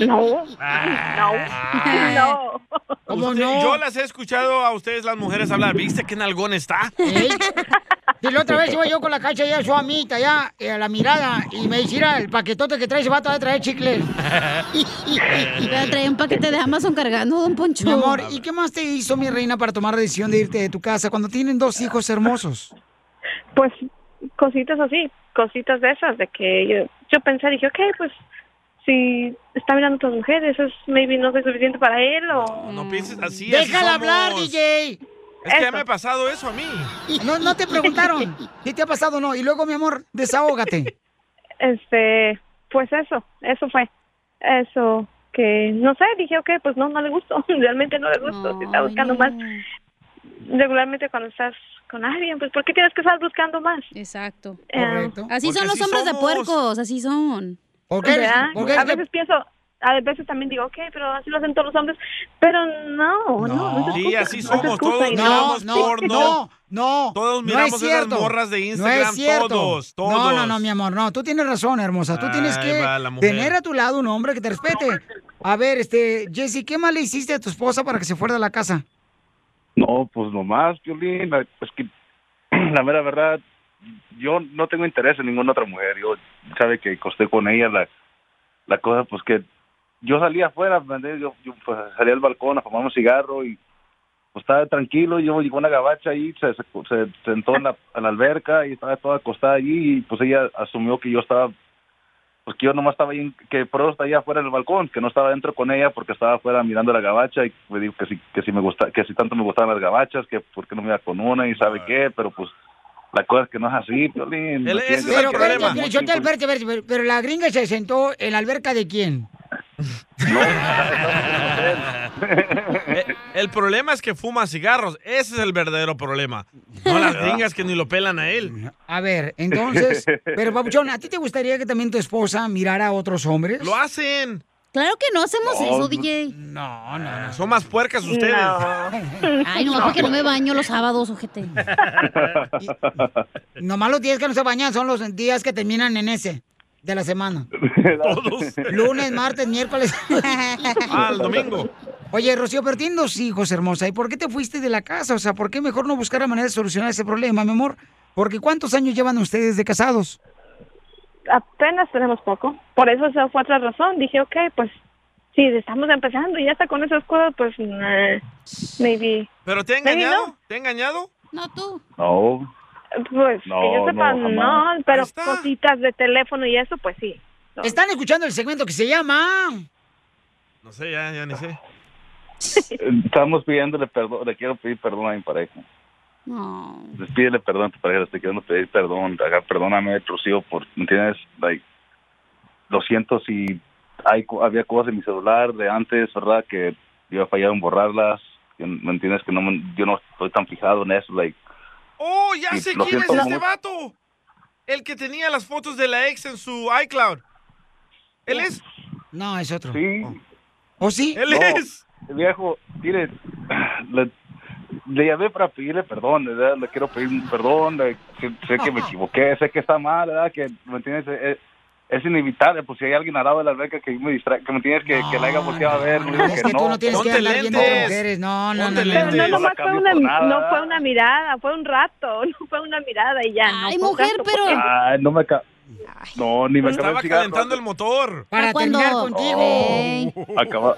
Speaker 18: No,
Speaker 1: Ah.
Speaker 18: no.
Speaker 3: ¿Cómo
Speaker 1: Usted-
Speaker 3: no?
Speaker 1: Yo las he escuchado a ustedes las mujeres hablar. ¿Viste qué nalgón está?
Speaker 3: ¿Eh? Y la otra vez iba yo con la cacha allá, su amita, allá, eh, a la mirada, y me "Mira, el paquetote que trae ese vato va a traer chicle.
Speaker 7: Pero trae un paquete de Amazon cargando, don Poncho.
Speaker 3: Mi amor, ¿y qué más te hizo, mi reina, para tomar la decisión de irte de tu casa cuando tienen dos hijos hermosos?
Speaker 18: Pues cositas así, cositas de esas, de que yo, yo pensé, dije, ok, pues si está mirando a otras mujeres, es maybe no soy suficiente para él o...
Speaker 1: No pienses así. así
Speaker 3: Déjala hablar. DJ.
Speaker 1: Es que ya me ha pasado eso a mí.
Speaker 3: No, no te preguntaron si te ha pasado o no. Y luego, mi amor, desahógate.
Speaker 18: Este, pues eso, eso fue, eso que, no sé, dije, ok, pues no, no le gustó, realmente no le gustó, si está buscando más, regularmente cuando estás con alguien, pues ¿por qué tienes que estar buscando más?
Speaker 7: Exacto.
Speaker 18: Eh,
Speaker 7: Así son los hombres de puercos, así son.
Speaker 18: ¿verdad? A veces pienso, a veces también digo, ok, pero así lo hacen todos los hombres, pero no, no, no, es
Speaker 1: Sí,
Speaker 18: excusa,
Speaker 1: así
Speaker 18: no
Speaker 1: somos. Todos miramos
Speaker 3: no,
Speaker 1: porno.
Speaker 3: no, no.
Speaker 1: Todos
Speaker 3: no
Speaker 1: miramos
Speaker 3: es cierto.
Speaker 1: esas morras de
Speaker 3: No
Speaker 1: Instagram.
Speaker 3: es cierto.
Speaker 1: Todos, todos.
Speaker 3: No, no, no, mi amor, no. Tú tienes razón, hermosa. Tú tienes
Speaker 1: Ahí
Speaker 3: que tener a tu lado un hombre que te respete. A ver, este, Jessy, ¿qué más le hiciste a tu esposa para que se fuera de la casa?
Speaker 19: No, pues nomás, Violín, la- es que la mera verdad, yo no tengo interés en ninguna otra mujer. Yo sabe que costé con ella la, la cosa, pues que yo salí afuera, ¿me entiendes? Yo, yo, pues, salí al balcón a fumar un cigarro y pues estaba tranquilo, yo llegó una gabacha ahí, se, se, se sentó en la, en la alberca y estaba toda acostada allí y pues ella asumió que yo estaba, pues que yo nomás estaba ahí, que por eso estaba allá afuera en el balcón, que no estaba dentro con ella porque estaba afuera mirando la gabacha y me dijo que si, que si me gusta, que si tanto me gustaban las gabachas, que por qué no me iba con una y sabe qué, pero pues la cosa es que no es así, Piolín.
Speaker 3: Pero la gringa se sentó en la alberca de quién?
Speaker 1: Eh, El problema es que fuma cigarros. Ese es el verdadero problema. No las gringas que ni lo pelan a él.
Speaker 3: A ver, entonces, pero Papuchón, ¿a ti te gustaría que también tu esposa mirara a otros hombres?
Speaker 1: Lo hacen.
Speaker 7: Claro que no hacemos
Speaker 1: No,
Speaker 7: eso,
Speaker 1: no.
Speaker 7: DJ.
Speaker 3: No, no, no.
Speaker 1: Son más puercas ustedes.
Speaker 7: Ay, no, porque no me baño los sábados, ojete.
Speaker 3: Nomás los días que no se bañan son los días que terminan en ese de la semana.
Speaker 1: Todos.
Speaker 3: Lunes, martes, miércoles.
Speaker 1: Ah, el domingo.
Speaker 3: Oye, Rocío, pero tienes dos hijos, hermosa. ¿Y por qué te fuiste de la casa? O sea, ¿por qué mejor no buscar la manera de solucionar ese problema, mi amor? Porque ¿cuántos años llevan ustedes de casados?
Speaker 18: Apenas tenemos poco. Por eso esa fue otra razón. Dije, ok, pues si estamos empezando y ya está con esas cosas, pues nah, maybe.
Speaker 1: ¿Pero te ha
Speaker 18: Maybe
Speaker 1: engañado? ¿Te ha engañado?
Speaker 7: No, tú.
Speaker 19: No.
Speaker 18: Pues
Speaker 19: No,
Speaker 18: que yo sepa,
Speaker 19: no,
Speaker 18: pero cositas de teléfono y eso, pues sí.
Speaker 3: Están escuchando el segmento que se llama...
Speaker 1: No sé, ya, ya ni sé.
Speaker 19: Estamos pidiéndole perdón, le quiero pedir perdón a mi pareja.
Speaker 7: No.
Speaker 19: Les pídele perdón a tu pareja, le estoy queriendo pedir perdón, haga- perdóname, Rocío, por, ¿me entiendes? Like, lo siento si hay, había cosas en mi celular de antes, ¿verdad? Que yo he fallado en borrarlas, ¿me entiendes? Que no, yo no estoy tan fijado en eso, like,
Speaker 1: ¡Oh, ya sé quién es este vato! El que tenía las fotos de la ex en su iCloud. ¿Él es?
Speaker 3: No, es otro.
Speaker 19: Sí.
Speaker 3: ¿O sí?
Speaker 1: Él
Speaker 19: No,
Speaker 1: es.
Speaker 19: Viejo, mire, le, le llamé para pedirle perdón, ¿verdad? Le quiero pedir un perdón, le- sé, sé que me equivoqué, sé que está mal, ¿verdad? Que, ¿me entiendes? Es, inevitable, pues si hay alguien al lado de la alberca que me distrae, que me tienes que, que la haya volteado a ver,
Speaker 3: Es que tú no tienes que andar viendo
Speaker 19: lentes.
Speaker 3: mujeres. No, no, no. No,
Speaker 18: Pero
Speaker 3: no.
Speaker 18: no, nomás fue una, no fue una mirada, fue un rato, no fue una mirada y ya.
Speaker 7: Ay,
Speaker 18: no
Speaker 7: mujer, pero-
Speaker 19: Ay, no me No, ni me acabé
Speaker 1: Estaba
Speaker 19: el cigarro.
Speaker 1: calentando el motor.
Speaker 3: Para
Speaker 7: Cuando-
Speaker 3: terminar contigo.
Speaker 7: Ey.
Speaker 19: Acaba...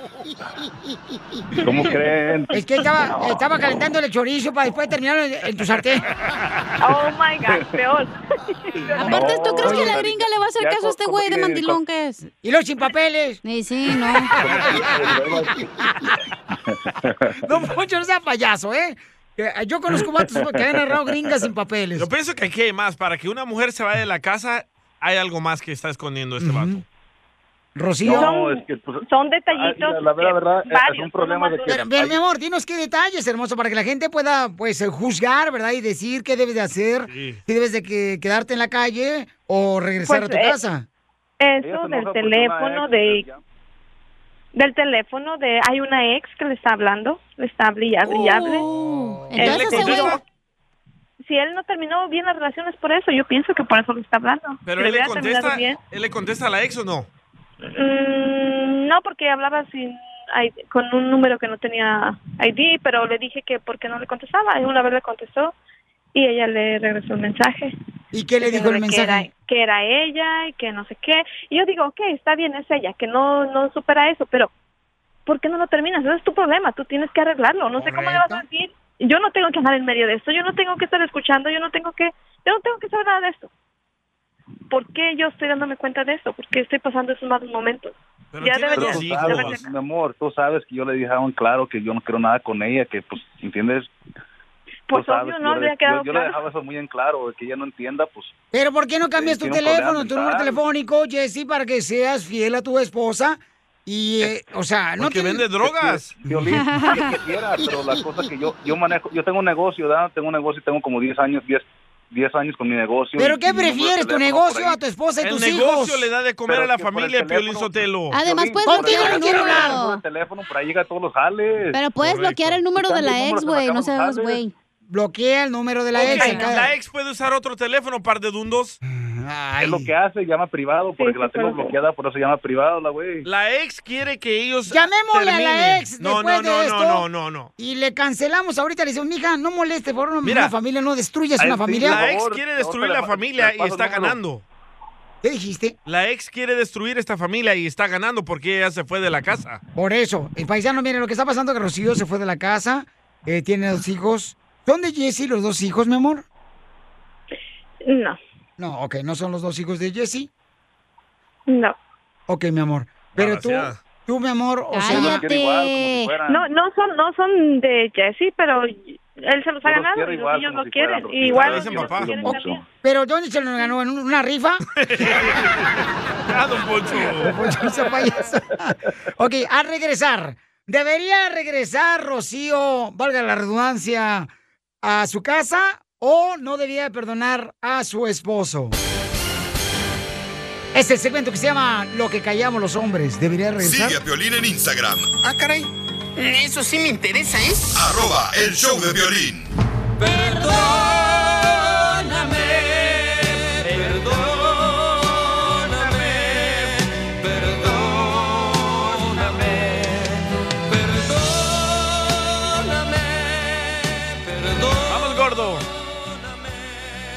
Speaker 19: ¿Cómo creen?
Speaker 3: Es que estaba, estaba calentando el chorizo para después terminar en, en tu sartén.
Speaker 18: Oh my God, peor.
Speaker 7: Aparte, ¿tú crees que la gringa le va a hacer caso a este güey de
Speaker 19: que-
Speaker 7: mandilón que es?
Speaker 3: Y los sin papeles.
Speaker 7: Sí, sí, no.
Speaker 3: No, Poncho, no sea payaso, ¿eh? Que, eh, Yo conozco vatos que han agarrado gringas sin papeles.
Speaker 1: Yo pienso que aquí hay más. Para que una mujer se vaya de la casa, hay algo más que está escondiendo este vato.
Speaker 3: Rocío.
Speaker 19: No, es que... pues,
Speaker 18: Son detallitos.
Speaker 19: ah, la verdad, verdad, es- es
Speaker 18: varios,
Speaker 19: un problema de que...
Speaker 3: Pero, pero, mi amor, dinos qué detalles, hermoso, para que la gente pueda, pues, eh, juzgar, ¿verdad? Y decir qué debes de hacer.
Speaker 1: Sí.
Speaker 3: Si debes de que, quedarte en la calle o regresar
Speaker 18: Pues,
Speaker 3: a tu
Speaker 18: eh,
Speaker 3: casa.
Speaker 18: Eso del teléfono de
Speaker 19: ex,
Speaker 18: del teléfono de hay una ex que le está hablando, le está hable y hable y hable.
Speaker 7: Oh. Entonces.
Speaker 18: Si él no terminó bien las relaciones por eso, yo pienso que por eso le está hablando.
Speaker 1: Pero él le contesta,
Speaker 18: bien.
Speaker 1: él le contesta a la ex o no.
Speaker 18: Mm, no, porque hablaba sin I- con un número que no tenía ID, pero le dije que por qué no le contestaba. Y una vez le contestó y ella le regresó el mensaje.
Speaker 3: ¿Y qué le dijo el
Speaker 18: Diciéndole que era-
Speaker 3: mensaje?
Speaker 18: Que era, ella y que no sé qué. Y yo digo, ok, está bien, es ella, que no, no supera eso, pero ¿por qué no lo terminas? Ese es tu problema, tú tienes que arreglarlo. No sé cómo le vas a decir. Yo no tengo que andar en medio de esto, yo no tengo que estar escuchando, yo no tengo que, yo no tengo que saber nada de esto. ¿Por qué yo estoy dándome cuenta de esto? ¿Por qué estoy pasando esos malos momentos?
Speaker 1: Pero
Speaker 18: Ya
Speaker 1: tiene
Speaker 18: debe
Speaker 19: Pero
Speaker 1: dos
Speaker 19: tú sabes, mi amor, tú sabes que yo le dije en claro que yo no quiero nada con ella, que pues, ¿entiendes?
Speaker 18: Pues
Speaker 19: Tú
Speaker 18: obvio, no
Speaker 19: yo
Speaker 18: le
Speaker 19: le-
Speaker 18: ha quedado
Speaker 19: yo, yo le
Speaker 18: claro.
Speaker 19: dejaba eso muy en claro, que ella no entienda, pues
Speaker 3: Pero ¿por qué no cambias
Speaker 19: Sí,
Speaker 3: tu
Speaker 19: un
Speaker 3: teléfono, tu número telefónico, Jessy, para que seas fiel a tu esposa? Y, eh, o sea, no
Speaker 1: Porque
Speaker 3: te-
Speaker 1: vende drogas.
Speaker 19: Violín, que quisiera, pero la cosa que yo yo manejo, yo tengo un negocio, ¿verdad? Tengo un negocio, tengo como 10 años, 10, 10 años con mi negocio.
Speaker 3: ¿Pero
Speaker 19: y-
Speaker 3: qué
Speaker 19: y
Speaker 3: prefieres, tu negocio a tu esposa y
Speaker 1: El
Speaker 3: tus
Speaker 1: negocio
Speaker 3: hijos?
Speaker 1: le da de comer
Speaker 19: Pero
Speaker 1: a la
Speaker 19: el
Speaker 1: familia, Piolín Sotelo.
Speaker 7: Además, puedes
Speaker 19: el
Speaker 7: bloquear el número.
Speaker 19: el teléfono, por ahí llega todos los jales.
Speaker 7: Pero puedes
Speaker 1: Correcto.
Speaker 7: bloquear el número de la
Speaker 19: el
Speaker 7: ex, güey. No seas güey.
Speaker 3: Bloquea el número de la
Speaker 1: Ok,
Speaker 3: ex.
Speaker 1: la ex puede usar otro teléfono, par de dundos.
Speaker 3: Ay.
Speaker 19: Es lo que hace, llama privado, porque
Speaker 18: sí,
Speaker 19: la tengo bloqueada, por eso llama privado la güey.
Speaker 1: La ex quiere que ellos
Speaker 3: Llamémosle a la
Speaker 1: terminen.
Speaker 3: ex
Speaker 1: No,
Speaker 3: después
Speaker 1: no,
Speaker 3: de
Speaker 1: no,
Speaker 3: esto.
Speaker 1: no, no, no, no.
Speaker 3: Y le cancelamos ahorita, le decimos, mija, no moleste, por favor,
Speaker 1: Mira.
Speaker 3: una familia, no destruyas una
Speaker 19: sí,
Speaker 3: familia.
Speaker 1: La ex quiere destruir la familia y está ganando.
Speaker 3: ¿Qué dijiste?
Speaker 1: La ex quiere destruir esta familia y está ganando porque ella se fue de la casa.
Speaker 3: Por eso, el paisano, mire, lo que está pasando es que Rocío se fue de la casa, eh, tiene dos hijos. ¿Son de Jesse los dos hijos, mi amor?
Speaker 18: No.
Speaker 3: No, ok, ¿no son los dos hijos de Jesse?
Speaker 18: No.
Speaker 3: Ok, mi amor. Pero tú,
Speaker 18: Gracias.
Speaker 3: tú, mi amor, o sea...
Speaker 18: No, no son, no son de Jesse, pero él se los ha
Speaker 3: los
Speaker 18: ganado
Speaker 3: quiero
Speaker 18: y los
Speaker 3: igual,
Speaker 18: niños lo
Speaker 3: si
Speaker 18: quieren. igual los
Speaker 3: papá.
Speaker 18: quieren
Speaker 3: Ok,
Speaker 18: también.
Speaker 3: ¿Pero dónde se lo ganó? ¿En una rifa?
Speaker 1: Ah, don Poncho.
Speaker 3: Don Poncho, ese payaso. ok, a regresar. ¿Debería regresar Rocío, valga la redundancia, a su casa o no debía perdonar a su esposo? Es el segmento que se llama Lo que callamos los hombres. ¿Debería regresar?
Speaker 12: Sigue a Piolín en Instagram.
Speaker 20: Ah, caray. Eso sí me interesa, ¿eh?
Speaker 12: Arroba el show de violín.
Speaker 2: Perdóname, perdóname,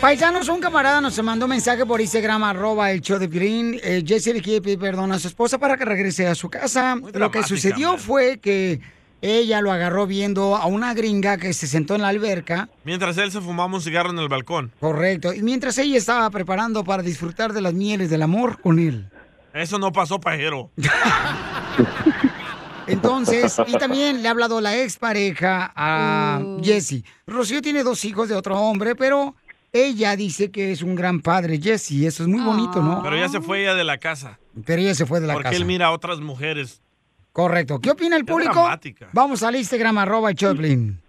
Speaker 3: Paisanos, un camarada nos mandó un mensaje por Instagram, arroba el show de Pirín. Eh, Jesse le quiere pedir perdón a su esposa para que regrese a su casa. Lo que sucedió fue que ella lo agarró viendo a una gringa que se sentó en la alberca.
Speaker 1: Mientras él se fumaba un cigarro en el balcón.
Speaker 3: Correcto. Y mientras ella estaba preparando para disfrutar de las mieles del amor con él.
Speaker 1: Eso no pasó, pajero.
Speaker 3: Entonces, y también le ha hablado la expareja a Jesse. Rocío tiene dos hijos de otro hombre, pero ella dice que es un gran padre, Jesse. Eso es muy bonito, ¿no?
Speaker 1: Pero ya se fue ella de la casa.
Speaker 3: Pero ella se fue de la
Speaker 1: porque
Speaker 3: casa.
Speaker 1: él mira a otras mujeres.
Speaker 3: Correcto. ¿Qué opina el
Speaker 1: Qué
Speaker 3: público?
Speaker 1: dramática.
Speaker 3: Vamos al Instagram, arroba el Choplin.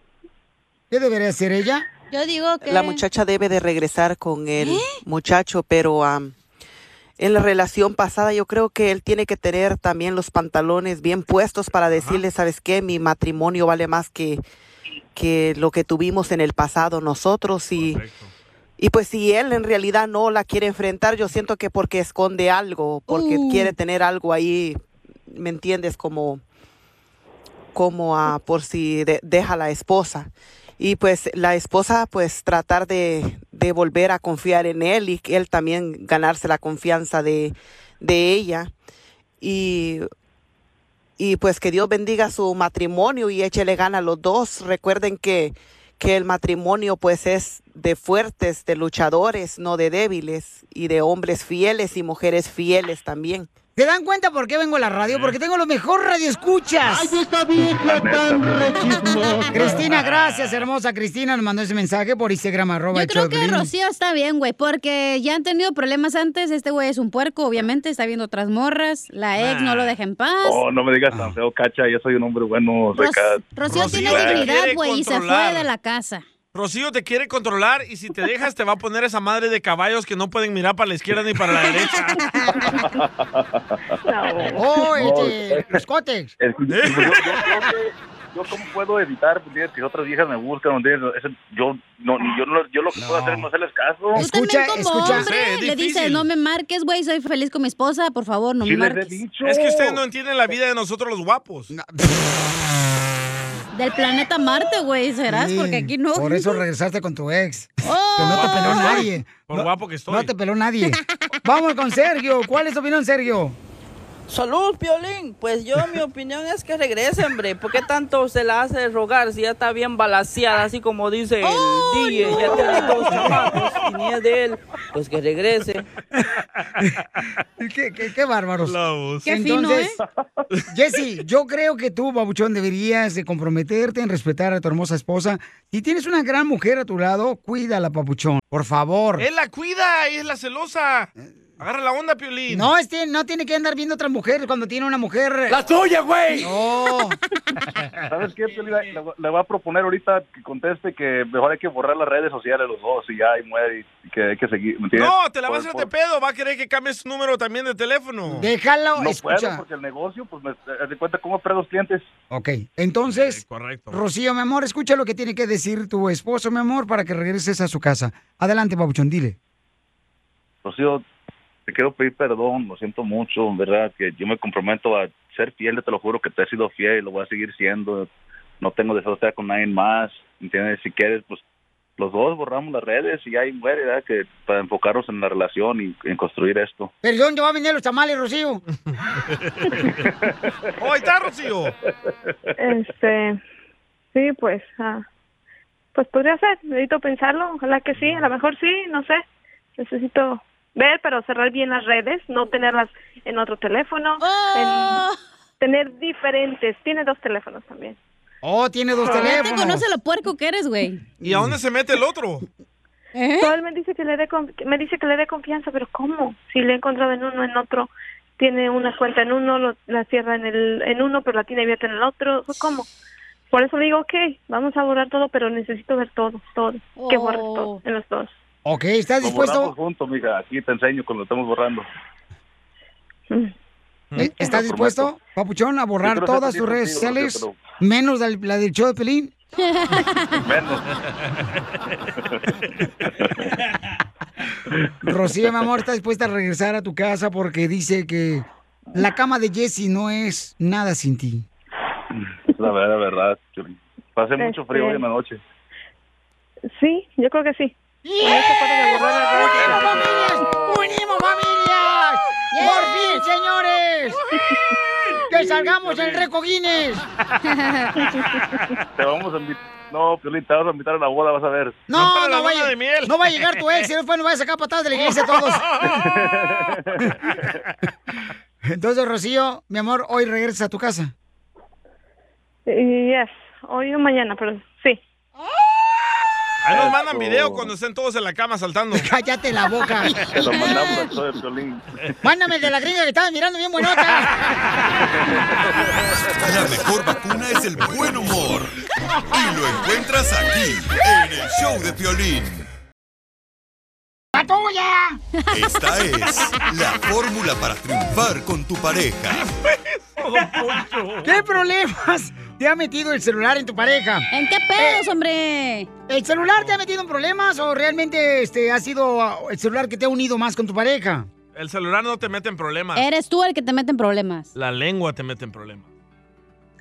Speaker 3: ¿Qué debería hacer ella?
Speaker 7: Yo digo que...
Speaker 21: La muchacha debe de regresar con el
Speaker 3: ¿Eh?
Speaker 21: muchacho, pero am, en la relación pasada yo creo que él tiene que tener también los pantalones bien puestos para decirle, ¿sabes qué? Mi matrimonio vale más que, que lo que tuvimos en el pasado nosotros y... Y pues si él en realidad no la quiere enfrentar, yo siento que porque esconde algo, porque
Speaker 7: Uh.
Speaker 21: quiere tener algo ahí, ¿me entiendes? Como, como ah, por si de- deja a la esposa. Y pues la esposa pues tratar de, de volver a confiar en él y que él también ganarse la confianza de, de ella. Y, y pues que Dios bendiga su matrimonio y échele gana a los dos. Recuerden que, que el matrimonio pues es de fuertes, de luchadores, no de débiles, y de hombres fieles y mujeres fieles también.
Speaker 3: ¿Se dan cuenta por qué vengo a la radio? Porque tengo los mejor radioescuchas. ¡Ay, esta vieja tan Cristina, gracias, hermosa Cristina. Nos mandó ese mensaje por Instagram, arroba
Speaker 7: Yo creo que. Rocío está bien, güey, porque ya han tenido problemas antes. Este güey es un puerco, obviamente, está viendo otras morras. La ex no lo deja en paz.
Speaker 19: Oh, no me digas tan feo, cacha. Yo soy un hombre bueno.
Speaker 7: Ros- Rocío, tiene
Speaker 1: Rocío te
Speaker 7: dignidad, güey, y se fue de la casa.
Speaker 1: Rocío te quiere controlar y si te dejas te va a poner esa madre de caballos que no pueden mirar para la izquierda ni para la derecha.
Speaker 3: Oh, este, los cotes.
Speaker 19: Es- yo, yo- yo- yo cómo puedo evitar pues, que otras viejas me buscan, ¿entiendes? Eso- yo no, yo no, yo lo que puedo hacer es no hacerles caso.
Speaker 7: También como hombre le dices, no me marques, güey, soy feliz con mi esposa, por favor, no
Speaker 1: Sí
Speaker 7: me
Speaker 1: les he
Speaker 7: marques.
Speaker 1: dicho. Es que ustedes no entienden la vida de nosotros los guapos.
Speaker 7: Del planeta Marte, güey, serás,
Speaker 3: Sí,
Speaker 7: porque aquí no.
Speaker 3: Por eso regresaste con tu ex.
Speaker 7: Oh.
Speaker 3: Que no te peló nadie.
Speaker 1: Por
Speaker 3: No-
Speaker 1: guapo que estoy.
Speaker 3: No te peló nadie. Vamos con Sergio. ¿Cuál es tu opinión, Sergio?
Speaker 22: Salud, Piolín. Pues yo, mi opinión es que regrese, hombre. ¿Por qué tanto se la hace rogar si ya está bien balaseada, así como dice el DJ? Ya tiene dos chamacos y ni es de él. Pues que regrese.
Speaker 3: qué, qué, qué bárbaros.
Speaker 22: Qué fino,
Speaker 3: Entonces, Jesse, yo creo que tú, babuchón, deberías de comprometerte en respetar a tu hermosa esposa. Si tienes una gran mujer a tu lado, cuídala, papuchón. Por favor.
Speaker 1: Él la cuida y es la celosa. Agarra la onda, Piolín.
Speaker 3: No, este no tiene que andar viendo otras mujeres cuando tiene una mujer.
Speaker 1: ¡La tuya, güey!
Speaker 3: No.
Speaker 19: ¿Sabes qué? Piolín? Le, le- voy a proponer ahorita que conteste que mejor hay que borrar las redes sociales los dos y ya, y muere, y que hay que seguir. ¿me entiendes?
Speaker 1: No, te la vas a
Speaker 19: Por-
Speaker 1: hacer de pedo. Va a querer que cambies su número también de teléfono.
Speaker 3: Déjalo,
Speaker 19: No
Speaker 3: escucha.
Speaker 19: puedo porque el negocio, pues me haz de cuenta cómo dos clientes.
Speaker 3: Ok, entonces,
Speaker 1: correcto.
Speaker 3: Rocío, mi amor, escucha lo que tiene que decir tu esposo, mi amor, para que regreses a su casa. Adelante, babuchón, dile.
Speaker 19: Rocío, te quiero pedir perdón, lo siento mucho, en verdad, que yo me comprometo a ser fiel, te lo juro que te he sido fiel y lo voy a seguir siendo. No tengo deseo de estar con nadie más, ¿entiendes? Si quieres, pues los dos borramos las redes y ahí muere, ¿verdad? Que para enfocarnos en la relación y en construir esto.
Speaker 3: ¿Pero dónde va a venir los tamales, Rocío?
Speaker 1: ¡Oh, ahí está, Rocío!
Speaker 18: Este, sí, pues, ah, pues podría ser. Necesito pensarlo. Ojalá que sí. A lo mejor sí, no sé. Necesito ver, pero cerrar bien las redes, no tenerlas en otro teléfono, en- tener diferentes. Tiene dos teléfonos también.
Speaker 3: Oh, tiene dos
Speaker 7: Ya te
Speaker 3: teléfonos.
Speaker 7: conoce lo puerco que eres, güey.
Speaker 1: ¿Y a dónde se mete el otro?
Speaker 18: Todo él me dice que le dé me dice que le dé confianza, pero ¿cómo? Si le he encontrado en uno, en otro, tiene una cuenta en uno, lo- la cierra en el en uno, pero la tiene abierta en el otro, ¿cómo? Por eso le digo, ok, vamos a borrar todo, pero necesito ver todo, todo, que borre todo, en los dos.
Speaker 3: Ok, ¿estás dispuesto?
Speaker 19: juntos, mija. Aquí te enseño cuando estamos borrando.
Speaker 3: Eh, ¿Estás dispuesto, Papuchón, a borrar todas tus redes sociales, menos la, la del show de Pelín?
Speaker 19: Menos.
Speaker 3: Rocío, mi amor, ¿estás dispuesta a regresar a tu casa porque dice que la cama de Jesse no es nada sin ti?
Speaker 19: La verdad, la verdad. Pasé mucho frío hoy en la noche.
Speaker 18: Sí, yo creo que sí.
Speaker 3: ¡Unimos familias! ¡Unimos familias! ¡Por fin, señores! ¡Que salgamos el récord Guinness!
Speaker 19: Te vamos a invitar. No, Piolín, te vamos a invitar a la boda, vas a ver.
Speaker 3: No, no, va, a- no va a llegar tu ex, y después nos va a sacar patadas de la iglesia todos. Entonces, Rocío, mi amor, hoy regresas a tu casa.
Speaker 18: Yes, hoy o mañana, pero sí.
Speaker 1: Ahí nos mandan video cuando estén todos en la cama saltando.
Speaker 3: Cállate la boca.
Speaker 19: Te lo mandamos al show de Piolín.
Speaker 3: Mándame el de la gringa que estaba mirando bien buenota.
Speaker 12: La mejor vacuna es el buen humor. Y lo encuentras aquí, en el show de Piolín.
Speaker 3: ¡La tuya!
Speaker 12: Esta es la fórmula para triunfar con tu pareja.
Speaker 3: ¿Qué problemas te ha metido el celular en tu pareja?
Speaker 7: ¿En qué pedos, hombre?
Speaker 3: ¿El celular te ha metido en problemas o realmente este ha sido ah, el celular que te ha unido más con tu pareja?
Speaker 1: El celular no te mete en problemas.
Speaker 7: Eres tú el que te mete en problemas.
Speaker 1: La lengua te mete en problemas.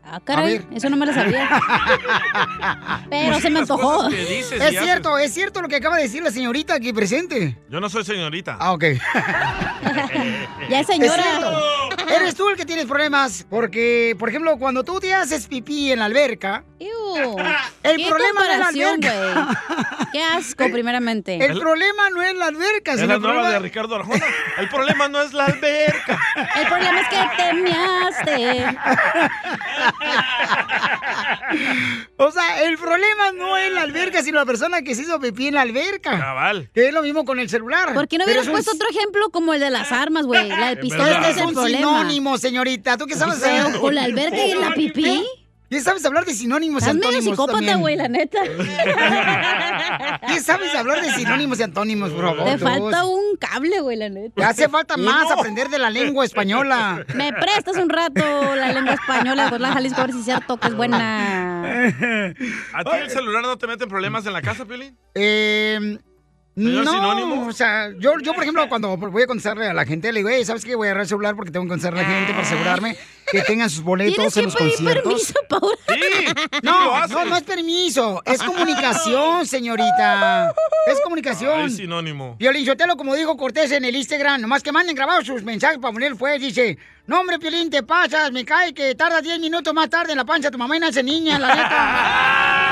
Speaker 7: Ah, caray, eso no me lo sabía. Pero se me antojó.
Speaker 3: Es
Speaker 1: haces.
Speaker 3: cierto, es cierto lo que acaba de decir la señorita aquí presente.
Speaker 1: Yo no soy señorita.
Speaker 3: Ah, ok.
Speaker 7: Ya, señora.
Speaker 3: Eres tú el que tienes problemas porque, por ejemplo, cuando tú te haces pipí en la alberca, el
Speaker 7: ¿Qué
Speaker 3: problema no es la alberca.
Speaker 7: Qué asco, primeramente.
Speaker 3: El problema no es la alberca,
Speaker 1: Es
Speaker 3: sino
Speaker 1: la
Speaker 3: el
Speaker 1: nueva
Speaker 3: problema...
Speaker 1: de Ricardo Arjona. El problema no es la alberca.
Speaker 7: El problema es que te measte.
Speaker 3: O sea, el problema no es la alberca, sino la persona que se hizo pipí en la alberca.
Speaker 1: Cabal.
Speaker 3: Que es lo mismo con el celular.
Speaker 7: ¿Por qué no hubieras
Speaker 3: es
Speaker 7: puesto otro ejemplo como el de las armas, güey? La del pistola
Speaker 3: es
Speaker 7: es el
Speaker 3: un
Speaker 7: problema.
Speaker 3: Sinónimo, señorita. ¿Tú qué sabes hacer?
Speaker 7: con la alberca y la pipí.
Speaker 3: ¿Qué sabes hablar de sinónimos y
Speaker 7: Estás medio
Speaker 3: antónimos
Speaker 7: psicópata, güey, la neta.
Speaker 3: ¿Qué sabes hablar de sinónimos y antónimos, favor?
Speaker 7: Te falta un cable, güey, la neta.
Speaker 3: Te hace falta más
Speaker 7: No.
Speaker 3: aprender de la lengua española.
Speaker 7: Me prestas un rato la lengua española, pues la Jalisco, a ver si es cierto que es buena.
Speaker 1: ¿A ti el celular no te mete problemas en la casa, Piolín?
Speaker 3: Eh,
Speaker 1: ¿Señor
Speaker 3: no,
Speaker 1: sinónimo?
Speaker 3: o sea, yo, yo, por ejemplo, cuando voy a contestarle a la gente, le digo, "Ey, ¿sabes qué? Voy a agarrar el celular porque tengo que contestarle a la gente para asegurarme que tengan sus boletos
Speaker 7: Tienes
Speaker 3: en
Speaker 7: que
Speaker 3: los
Speaker 7: pedir
Speaker 3: conciertos.
Speaker 7: permiso, Paula.
Speaker 1: Sí,
Speaker 3: No, no, no es permiso, es comunicación, señorita. Es comunicación.
Speaker 1: Ay, sinónimo.
Speaker 3: Piolín Sotelo, como dijo Cortés en el Instagram, nomás que manden grabados sus mensajes para poner fue, dice, no hombre, Piolín, te pasas, me cae que tarda 10 minutos más tarde en la pancha tu mamá y nace niña, la neta.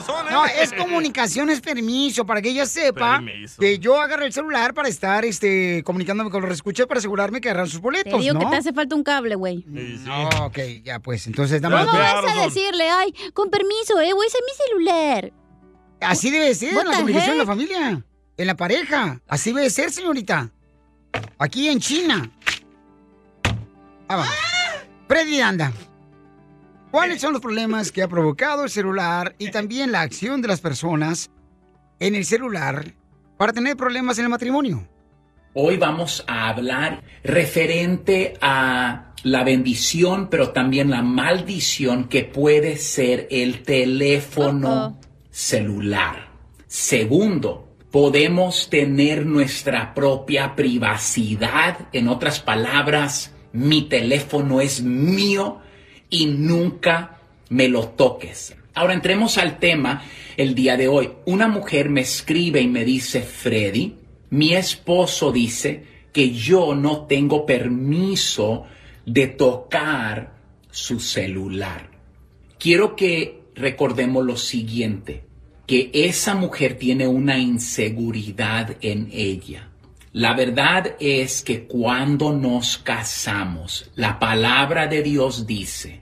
Speaker 1: Razón, ¿eh?
Speaker 3: No, es comunicación, es permiso, para que ella sepa
Speaker 1: Permiso.
Speaker 3: que yo agarré el celular para estar este, comunicándome con los escuchas para asegurarme que agarran sus
Speaker 7: Te
Speaker 3: boletos,
Speaker 7: digo
Speaker 3: ¿no?
Speaker 7: que te hace falta un cable, güey.
Speaker 3: No, ok, ya pues, entonces dame
Speaker 7: ¿Cómo vas a decirle, ay, con permiso, eh, güey, ese es mi celular?
Speaker 3: Así debe ser
Speaker 7: What
Speaker 3: la comunicación en la familia, en la pareja. Así debe ser, señorita. Aquí en China. Ah, vamos. Freddy anda. ¿Cuáles son los problemas que ha provocado el celular y también la acción de las personas en el celular para tener problemas en el matrimonio?
Speaker 23: Hoy vamos a hablar referente a la bendición, pero también la maldición que puede ser el teléfono celular. Segundo, podemos tener nuestra propia privacidad. En otras palabras, mi teléfono es mío y nunca me lo toques. Ahora entremos al tema el día de hoy. Una mujer me escribe y me dice, Freddy, mi esposo dice que yo no tengo permiso de tocar su celular. Quiero que recordemos lo siguiente, que esa mujer tiene una inseguridad en ella. La verdad es que cuando nos casamos, la palabra de Dios dice